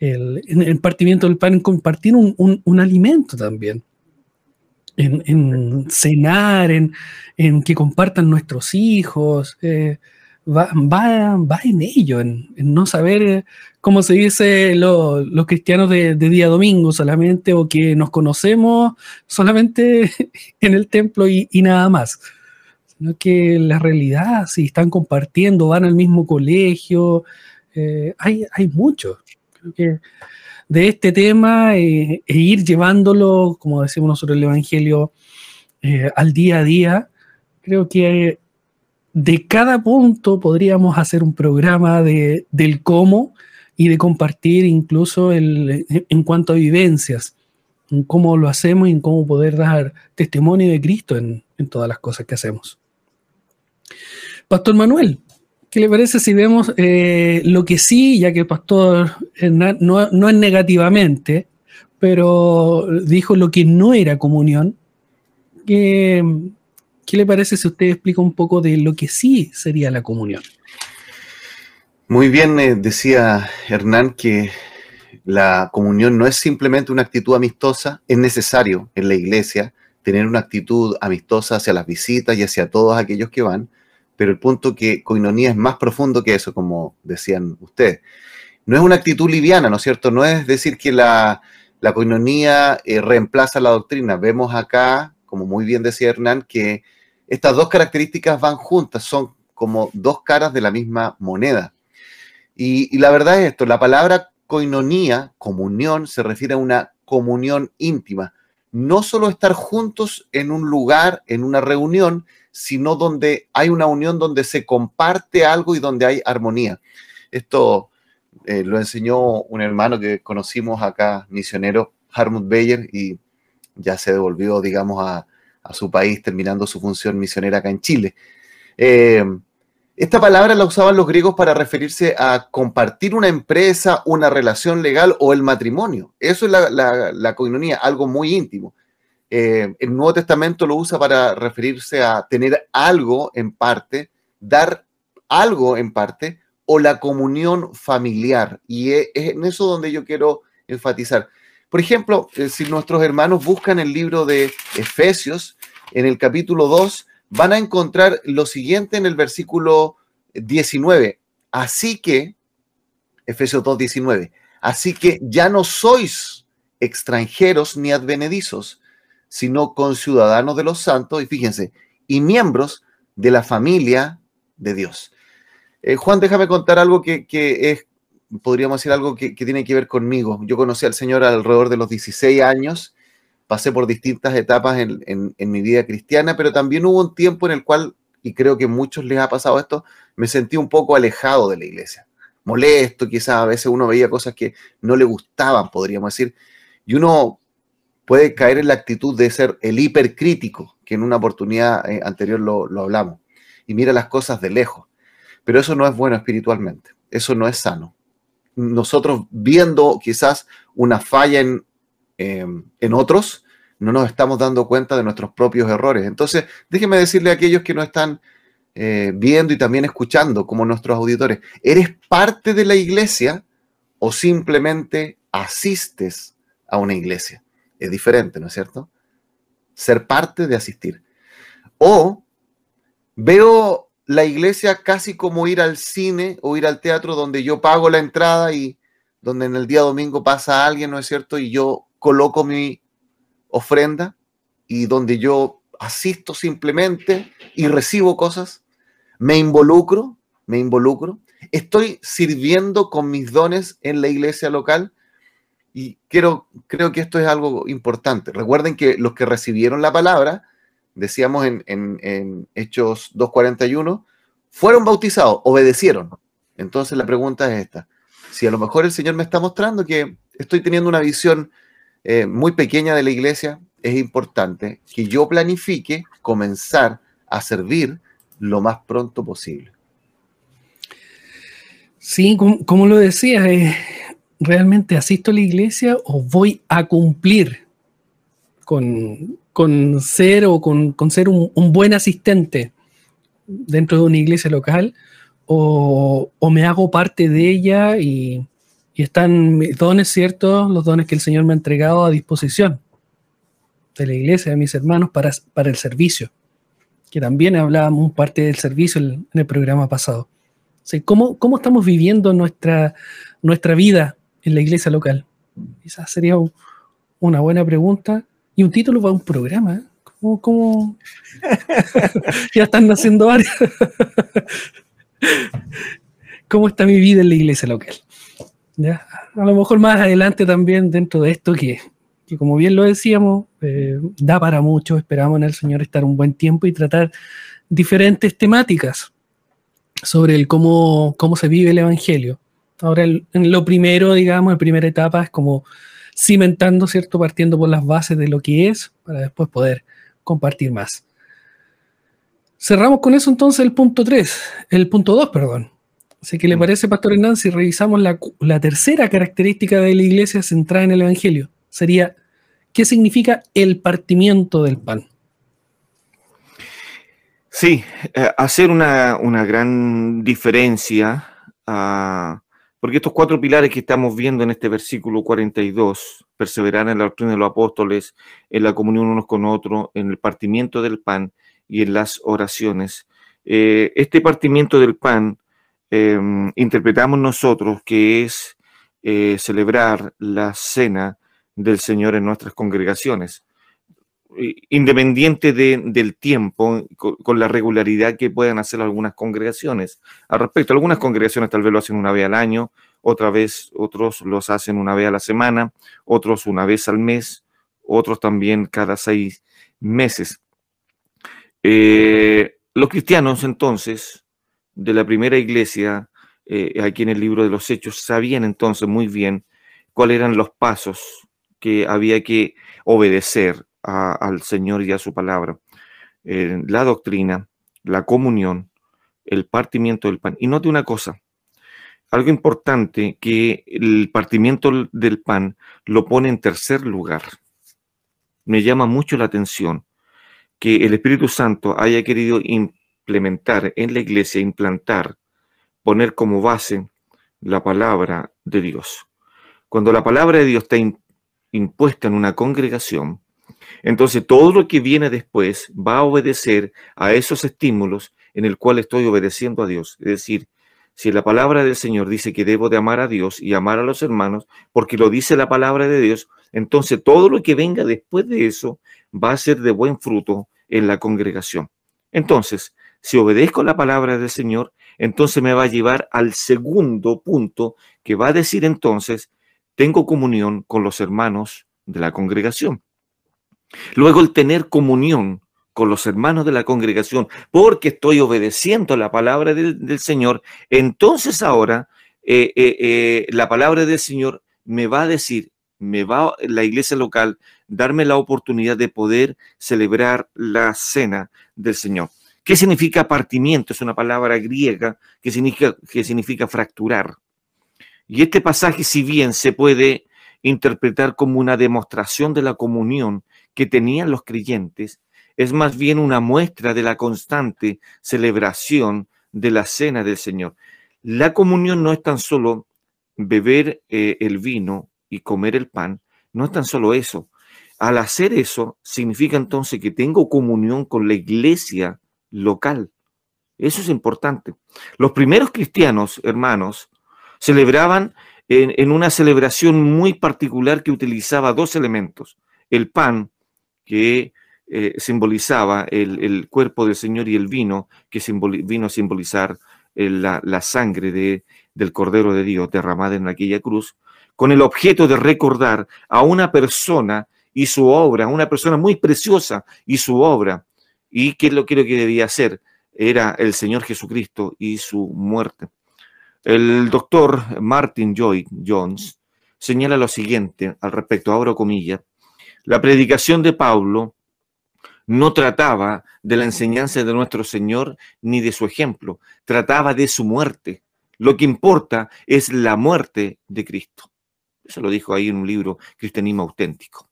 en el partimiento del pan, compartir un, alimento también. En, cenar, en, que compartan nuestros hijos. Eh, va, va, en ello, en, no saber, eh, cómo se dice los cristianos de, día domingo solamente, o que nos conocemos solamente en el templo y, nada más. Sino que la realidad, si están compartiendo, van al mismo colegio, eh, hay, hay mucho. Creo que de este tema eh, e ir llevándolo, como decimos nosotros el Evangelio, al día a día, creo que de cada punto podríamos hacer un programa de, del cómo y de compartir incluso el, en cuanto a vivencias, en cómo lo hacemos y en cómo poder dar testimonio de Cristo en, todas las cosas que hacemos. Pastor Manuel, ¿qué le parece si vemos eh, lo que sí, ya que el pastor no, no es negativamente, pero dijo lo que no era comunión? Que ¿Qué le parece si usted explica un poco de lo que sí sería la comunión? Muy bien, eh, decía Hernán que la comunión no es simplemente una actitud amistosa, es necesario en la iglesia tener una actitud amistosa hacia las visitas y hacia todos aquellos que van, pero el punto que coinonía es más profundo que eso, como decían ustedes. No es una actitud liviana, ¿no es cierto? No es decir que la, la coinonía eh, reemplaza la doctrina. Vemos acá, como muy bien decía Hernán, que estas dos características van juntas, son como dos caras de la misma moneda. Y, y la verdad es esto, la palabra coinonía, comunión, se refiere a una comunión íntima. No solo estar juntos en un lugar, en una reunión, sino donde hay una unión donde se comparte algo y donde hay armonía. Esto eh, lo enseñó un hermano que conocimos acá, misionero, Harmut Beyer, y ya se devolvió, digamos, a, a su país terminando su función misionera acá en Chile. Eh, esta palabra la usaban los griegos para referirse a compartir una empresa, una relación legal o el matrimonio. Eso es la, la, la coinonía, algo muy íntimo. Eh, el Nuevo Testamento lo usa para referirse a tener algo en parte, dar algo en parte, o la comunión familiar. Y es en eso donde yo quiero enfatizar. Por ejemplo, eh, si nuestros hermanos buscan el libro de Efesios, en el capítulo 2, van a encontrar lo siguiente en el versículo 19. Así que, Efesios 2, 19, así que ya no sois extranjeros ni advenedizos, sino conciudadanos de los santos, y fíjense, y miembros de la familia de Dios. Eh, Juan, déjame contar algo que, que, es, podríamos decir algo que, que tiene que ver conmigo. Yo conocí al Señor alrededor de los 16 años pasé por distintas etapas en, en, en, mi vida cristiana, pero también hubo un tiempo en el cual, y creo que a muchos les ha pasado esto, me sentí un poco alejado de la iglesia, molesto, quizás a veces uno veía cosas que no le gustaban, podríamos decir, y uno puede caer en la actitud de ser el hipercrítico, que en una oportunidad eh, anterior lo, hablamos, y mira las cosas de lejos, pero eso no es bueno espiritualmente, eso no es sano. Nosotros viendo quizás una falla en eh, en otros, no nos estamos dando cuenta de nuestros propios errores. Entonces, déjenme decirle a aquellos que nos están eh, viendo y también escuchando, como nuestros auditores, ¿eres parte de la iglesia o simplemente asistes a una iglesia? Es diferente, ¿no es cierto? Ser parte de asistir. O veo la iglesia casi como ir al cine o ir al teatro donde yo pago la entrada y donde en el día domingo pasa alguien, ¿no es cierto? Y yo coloco mi ofrenda y donde yo asisto simplemente y recibo cosas, me involucro, me involucro, estoy sirviendo con mis dones en la iglesia local y quiero, creo que esto es algo importante. Recuerden que los que recibieron la palabra, decíamos en, en, en Hechos 2.41, fueron bautizados, obedecieron. Entonces la pregunta es esta. Si a lo mejor el Señor me está mostrando que estoy teniendo una visión eh, muy pequeña de la iglesia, es importante que yo planifique comenzar a servir lo más pronto posible. Sí, como, como lo decía, eh, ¿realmente asisto a la iglesia o voy a cumplir con, con ser o con, con ser un, un, buen asistente dentro de una iglesia local? O, o me hago parte de ella y, y están mis dones, ¿cierto? Los dones que el Señor me ha entregado a disposición de la iglesia, de mis hermanos, para, para el servicio. Que también hablábamos parte del servicio en, el programa pasado. ¿cómo, ¿Cómo estamos viviendo nuestra, nuestra vida en la iglesia local? Esa sería un, una buena pregunta y un título para un programa. ¿eh? ¿Cómo, ya están naciendo varios. ¿Cómo está mi vida en la iglesia local? ¿Ya? A lo mejor más adelante también dentro de esto que, que como bien lo decíamos, eh, da para mucho, esperamos en el Señor estar un buen tiempo y tratar diferentes temáticas sobre el cómo, cómo se vive el Evangelio. Ahora, el, en lo primero, digamos, en primera etapa es como cimentando, ¿cierto? Partiendo por las bases de lo que es, para después poder compartir más. Cerramos con eso entonces el punto 3, el punto 2, perdón. Así que le parece, Pastor Hernán, si revisamos la, la, tercera característica de la iglesia centrada en el Evangelio, sería, ¿qué significa el partimiento del pan? Sí, eh, hacer una, una, gran diferencia uh, Porque estos cuatro pilares que estamos viendo en este versículo 42, perseverar en la doctrina de los apóstoles, en la comunión unos con otros, en el partimiento del pan y en las oraciones. Eh, este partimiento del pan em, interpretamos nosotros que es eh, celebrar la cena del Señor en nuestras congregaciones independiente del tiempo, con, la regularidad que puedan hacer algunas congregaciones. Al respecto, algunas congregaciones tal vez lo hacen una vez al año, otra vez otros los hacen una vez a la semana, otros una vez al mes, otros también cada seis meses. Eh, los cristianos entonces de la primera iglesia, eh, aquí en el libro de los Hechos, sabían entonces muy bien cuáles eran los pasos que había que obedecer al Señor y a su palabra. Eh, la doctrina, la comunión, el partimiento del pan. Y note una cosa, algo importante que el partimiento del pan lo pone en tercer lugar. Me llama mucho la atención que el Espíritu Santo haya querido implementar en la iglesia, implantar, poner como base la palabra de Dios. Cuando la palabra de Dios está impuesta en una congregación, entonces, todo lo que viene después va a obedecer a esos estímulos en el cual estoy obedeciendo a Dios. Es decir, si la palabra del Señor dice que debo de amar a Dios y amar a los hermanos, porque lo dice la palabra de Dios, entonces todo lo que venga después de eso va a ser de buen fruto en la congregación. Entonces, si obedezco la palabra del Señor, entonces me va a llevar al segundo punto que va a decir entonces, tengo comunión con los hermanos de la congregación. Luego el tener comunión con los hermanos de la congregación, porque estoy obedeciendo la palabra del, Señor, entonces ahora eh, eh, eh, la palabra del Señor me va a decir, me va la iglesia local darme la oportunidad de poder celebrar la cena del Señor. ¿Qué significa partimiento? Es una palabra griega que significa, que significa fracturar. Y este pasaje, si bien se puede interpretar como una demostración de la comunión que tenían los creyentes es más bien una muestra de la constante celebración de la cena del Señor. La comunión no es tan solo beber eh, el vino y comer el pan, no es tan solo eso. Al hacer eso, significa entonces que tengo comunión con la iglesia local. Eso es importante. Los primeros cristianos, hermanos, celebraban en una celebración muy particular que utilizaba dos elementos, el pan que eh, simbolizaba el, cuerpo del Señor y el vino, que vino a simbolizar eh, la, sangre de, del Cordero de Dios derramada en aquella cruz, con el objeto de recordar a una persona y su obra, una persona muy preciosa y su obra. ¿Y qué es lo que debía hacer? Era el Señor Jesucristo y su muerte. El doctor Martin Joy Jones señala lo siguiente al respecto, abro comillas, la predicación de Pablo no trataba de la enseñanza de nuestro Señor ni de su ejemplo, trataba de su muerte. Lo que importa es la muerte de Cristo. Eso lo dijo ahí en un libro, Cristianismo Auténtico,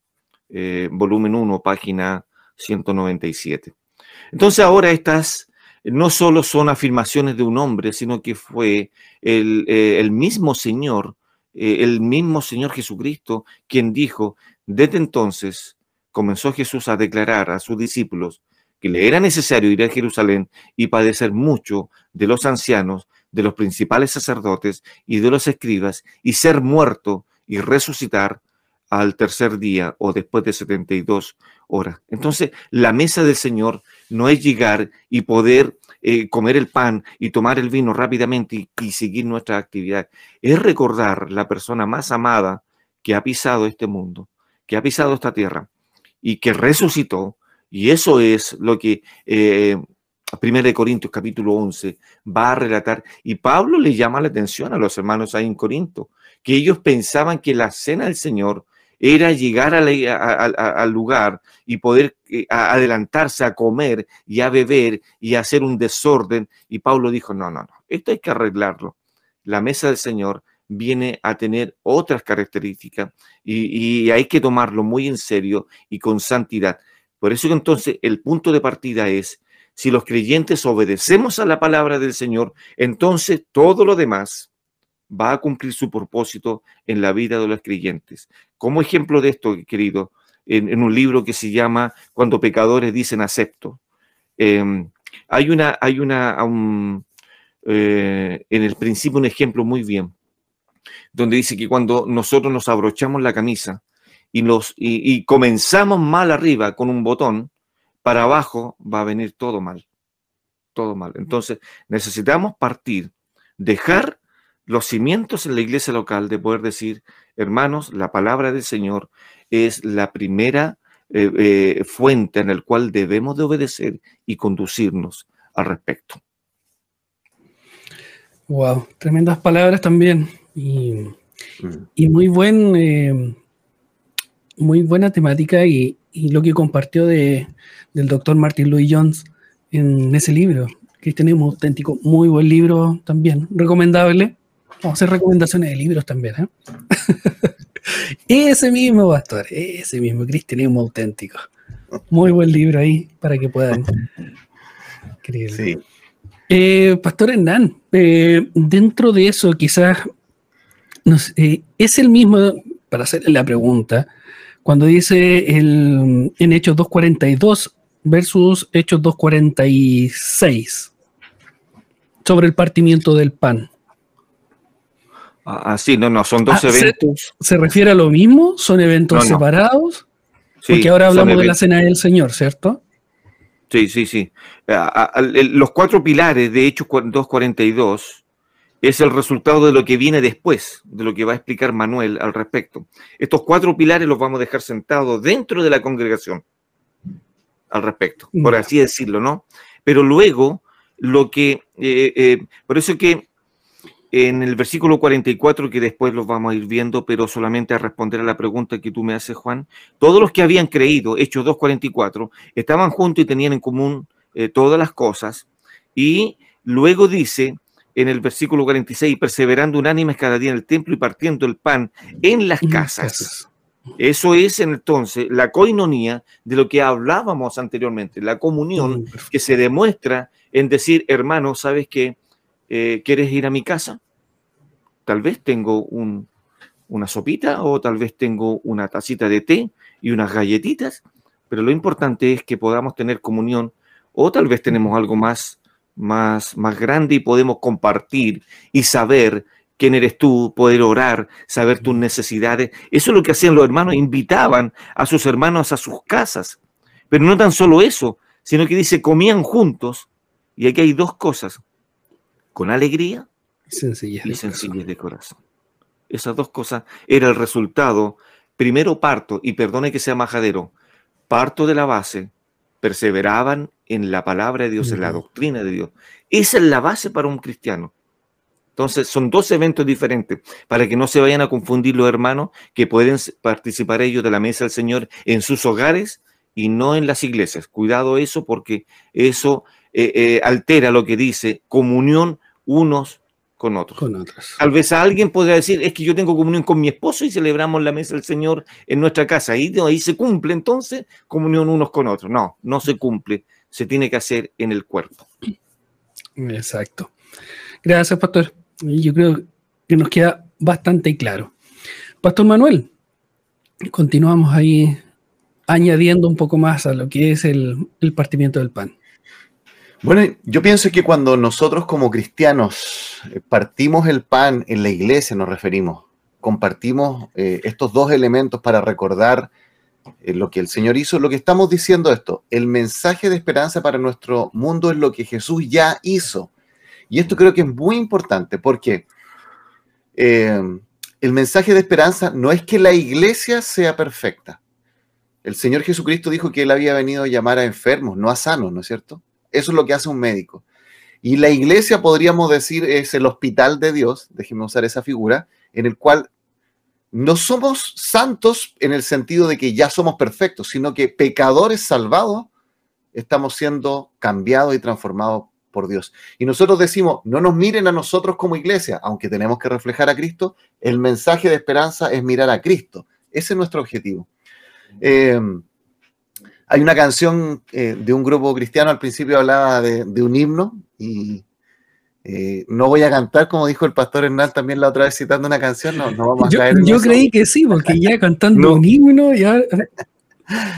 eh, volumen 1, página 197. Entonces ahora estas no solo son afirmaciones de un hombre, sino que fue el, eh, mismo Señor, eh, el mismo Señor Jesucristo quien dijo, desde entonces comenzó Jesús a declarar a sus discípulos que le era necesario ir a Jerusalén y padecer mucho de los ancianos, de los principales sacerdotes y de los escribas, y ser muerto y resucitar al tercer día o después de 72 horas. Entonces, la mesa del Señor no es llegar y poder eh, comer el pan y tomar el vino rápidamente y, y, seguir nuestra actividad. Es recordar la persona más amada que ha pisado este mundo, que ha pisado esta tierra y que resucitó, y eso es lo que eh, 1 Corintios capítulo 11 va a relatar, y Pablo le llama la atención a los hermanos ahí en Corinto, que ellos pensaban que la cena del Señor era llegar al lugar y poder eh, adelantarse a comer y a beber y a hacer un desorden. Y Pablo dijo, no, no, no, esto hay que arreglarlo. La mesa del Señor viene a tener otras características y, hay que tomarlo muy en serio y con santidad. Por eso entonces el punto de partida es, si los creyentes obedecemos a la palabra del Señor, entonces todo lo demás va a cumplir su propósito en la vida de los creyentes. Como ejemplo de esto, querido, en, un libro que se llama Cuando pecadores dicen acepto, em, hay una, hay una, eh, en el principio un ejemplo muy bien, donde dice que cuando nosotros nos abrochamos la camisa y, nos, y comenzamos mal arriba con un botón, para abajo va a venir todo mal, todo mal. Entonces necesitamos partir, dejar los cimientos en la iglesia local de poder decir, hermanos, la palabra del Señor es la primera eh, eh, fuente en la cual debemos de obedecer y conducirnos al respecto. Wow, tremendas palabras también. Y, mm. muy buen, eh, muy buena temática y, lo que compartió de, del doctor Martin Louis Jones en ese libro, que tenemos auténtico, muy buen libro también, recomendable. Vamos a hacer recomendaciones de libros también. ¿eh? ese mismo, Pastor, ese mismo, Cristianismo auténtico. Muy buen libro ahí para que puedan eh, Pastor Hernán, eh, dentro de eso quizás es el mismo, para hacerle la pregunta, cuando dice el, en Hechos 2.42 versus Hechos 2.46 sobre el partimiento del pan. Ah, sí, no, no, son dos ah, eventos. Se, refiere a lo mismo? ¿Son eventos separados? Porque ahora hablamos de la cena del Señor, ¿cierto? Sí, sí, sí. Ah, los cuatro pilares de Hechos 2.42 es el resultado de lo que viene después, de lo que va a explicar Manuel al respecto. Estos cuatro pilares los vamos a dejar sentados dentro de la congregación al respecto, por así decirlo, ¿no? Pero luego, lo que, eh, eh, por eso que en el versículo 44, que después los vamos a ir viendo, pero solamente a responder a la pregunta que tú me haces, Juan, todos los que habían creído, Hechos 2.44, estaban juntos y tenían en común eh, todas las cosas. Y luego dice en el versículo 46, perseverando unánimes cada día en el templo y partiendo el pan en las casas. Eso es entonces la coinonía de lo que hablábamos anteriormente, la comunión que se demuestra en decir, hermano, ¿sabes qué? Eh, ¿quieres ir a mi casa? Tal vez tengo una sopita o tal vez tengo una tacita de té y unas galletitas, pero lo importante es que podamos tener comunión o tal vez tenemos algo más, más, más grande y podemos compartir y saber quién eres tú, poder orar, saber tus necesidades. Eso es lo que hacían los hermanos, invitaban a sus hermanos a sus casas. Pero no tan solo eso, sino que dice, comían juntos. Y aquí hay dos cosas con alegría y sencillez, de corazón. Esas dos cosas era el resultado, primero parto, y perdone que sea majadero, parto de la base, perseveraban en la palabra de Dios, en la doctrina de Dios. Esa es la base para un cristiano. Entonces, son dos eventos diferentes para que no se vayan a confundir los hermanos que pueden participar ellos de la mesa del Señor en sus hogares y no en las iglesias. Cuidado eso porque eso eh, eh, altera lo que dice comunión unos con otros. Con otros. Tal vez a alguien podría decir, es que yo tengo comunión con mi esposo y celebramos la mesa del Señor en nuestra casa. Ahí, ahí se cumple entonces comunión unos con otros. No, no se cumple. Se tiene que hacer en el cuerpo. Exacto. Gracias, pastor. Yo creo que nos queda bastante claro. Pastor Manuel, continuamos ahí añadiendo un poco más a lo que es el, el partimiento del pan. Bueno, yo pienso que cuando nosotros como cristianos eh, partimos el pan en la iglesia, nos referimos, compartimos eh, estos dos elementos para recordar eh, lo que el Señor hizo, lo que estamos diciendo esto, el mensaje de esperanza para nuestro mundo es lo que Jesús ya hizo. Y esto creo que es muy importante porque el mensaje de esperanza no es que la iglesia sea perfecta. El Señor Jesucristo dijo que Él había venido a llamar a enfermos, no a sanos, ¿no es cierto? Eso es lo que hace un médico. Y la iglesia, podríamos decir, es el hospital de Dios, déjenme usar esa figura, en el cual no somos santos en el sentido de que ya somos perfectos, sino que pecadores salvados estamos siendo cambiados y transformados por Dios. Y nosotros decimos, no nos miren a nosotros como iglesia, aunque tenemos que reflejar a Cristo, el mensaje de esperanza es mirar a Cristo. Ese es nuestro objetivo. Eh, hay una canción eh, de un grupo cristiano, al principio hablaba de, un himno y, Eh, no voy a cantar, como dijo el pastor Hernán también la otra vez citando una canción, no, no vamos a Yo, caer en yo eso. creí que sí, porque ya cantando No. un himno, ya.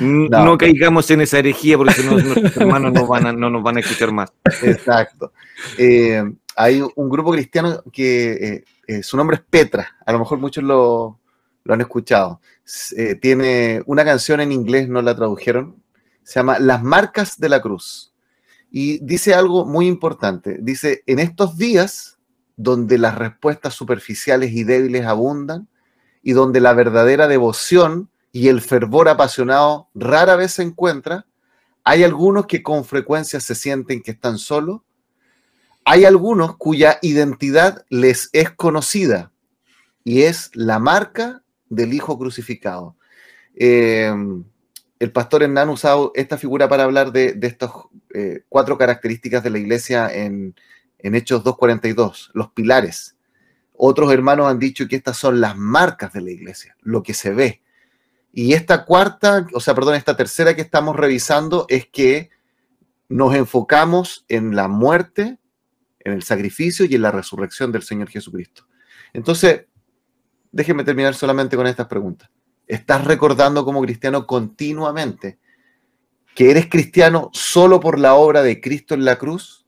No, No. caigamos en esa herejía porque si no nuestros hermanos no, van a- no nos van a escuchar más. Exacto. Eh, hay un grupo cristiano que eh, eh, su nombre es Petra, a lo mejor muchos lo, lo han escuchado. Eh, tiene una canción en inglés, no la tradujeron, se llama Las marcas de la cruz. Y dice algo muy importante. Dice, en estos días donde las respuestas superficiales y débiles abundan y donde la verdadera devoción y el fervor apasionado rara vez se encuentra, hay algunos que con frecuencia se sienten que están solos. Hay algunos cuya identidad les es conocida y es la marca del Hijo crucificado. Eh, el pastor Hernán usado esta figura para hablar de, de estas eh, cuatro características de la iglesia en, en Hechos 2.42, los pilares. Otros hermanos han dicho que estas son las marcas de la iglesia, lo que se ve. Y esta cuarta, o sea, perdón, esta tercera que estamos revisando es que nos enfocamos en la muerte, en el sacrificio y en la resurrección del Señor Jesucristo. Entonces, déjenme terminar solamente con estas preguntas. ¿Estás recordando como cristiano continuamente que eres cristiano solo por la obra de Cristo en la cruz?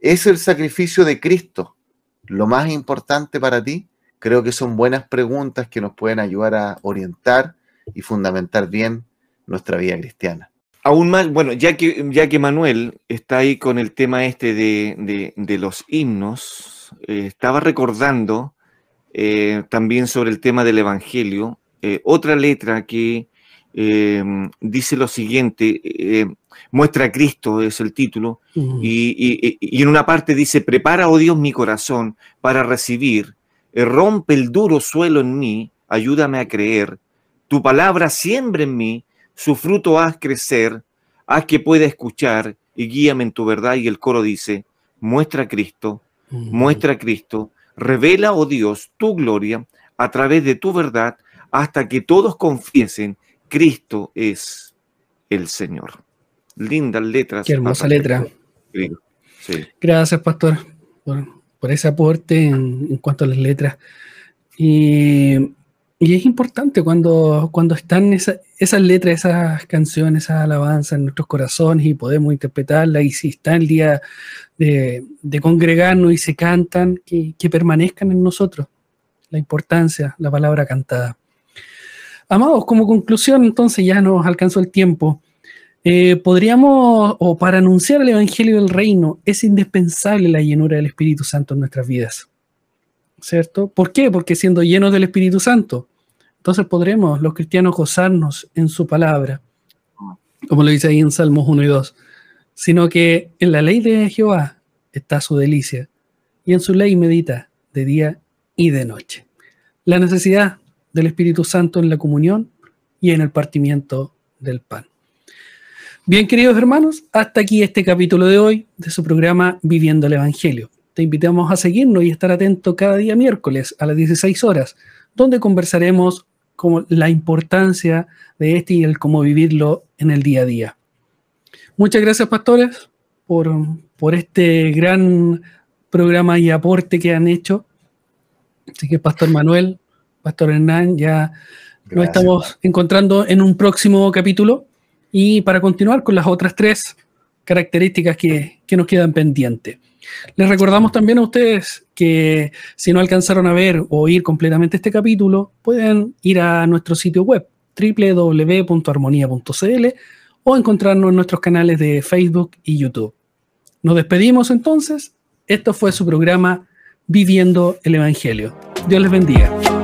¿Es el sacrificio de Cristo lo más importante para ti? Creo que son buenas preguntas que nos pueden ayudar a orientar y fundamentar bien nuestra vida cristiana. Aún más, bueno, ya que, ya que Manuel está ahí con el tema este de, de- los himnos, eh, estaba recordando eh, también sobre el tema del Evangelio, eh, otra letra que eh, dice lo siguiente, eh, muestra a Cristo es el título, y, y- y en una parte dice, prepara, oh Dios, mi corazón para recibir, eh, rompe el duro suelo en mí, ayúdame a creer, tu palabra siembra en mí, su fruto haz crecer, haz que pueda escuchar y guíame en tu verdad. Y el coro dice, muestra a Cristo, muestra a Cristo, revela, oh Dios, tu gloria a través de tu verdad, hasta que todos confiesen, Cristo es el Señor. Lindas letras. Qué hermosa letra. Sí. Gracias, Pastor, por, por ese aporte en, en cuanto a las letras. Y, y es importante cuando, cuando están esa- esas letras, esas canciones, esas alabanzas en nuestros corazones y podemos interpretarlas. Y si está el día de, de congregarnos y se cantan, que, que permanezcan en nosotros. La importancia, la palabra cantada. Amados, como conclusión, entonces ya nos alcanzó el tiempo. Eh, podríamos, o para anunciar el Evangelio del Reino, es indispensable la llenura del Espíritu Santo en nuestras vidas. ¿Cierto? ¿Por qué? Porque siendo llenos del Espíritu Santo, entonces podremos los cristianos gozarnos en su palabra, como lo dice ahí en Salmos 1 y 2, sino que en la ley de Jehová está su delicia, y en su ley medita de día y de noche. La necesidad del Espíritu Santo en la comunión y en el partimiento del pan. Bien, queridos hermanos, hasta aquí este capítulo de hoy de su programa Viviendo el Evangelio. Te invitamos a seguirnos y estar atento cada día miércoles a las 16 horas, donde conversaremos como la importancia de este y el cómo vivirlo en el día a día. Muchas gracias, pastores, por, por este gran programa y aporte que han hecho. Así que, Pastor Manuel, Pastor Hernán, ya nos estamos encontrando en un próximo capítulo y para continuar con las otras tres características que, que nos quedan pendientes. Les recordamos también a ustedes que si no alcanzaron a ver o oír completamente este capítulo, pueden ir a nuestro sitio web www.armonía.cl o encontrarnos en nuestros canales de Facebook y YouTube. Nos despedimos entonces. Esto fue su programa Viviendo el Evangelio. Dios les bendiga.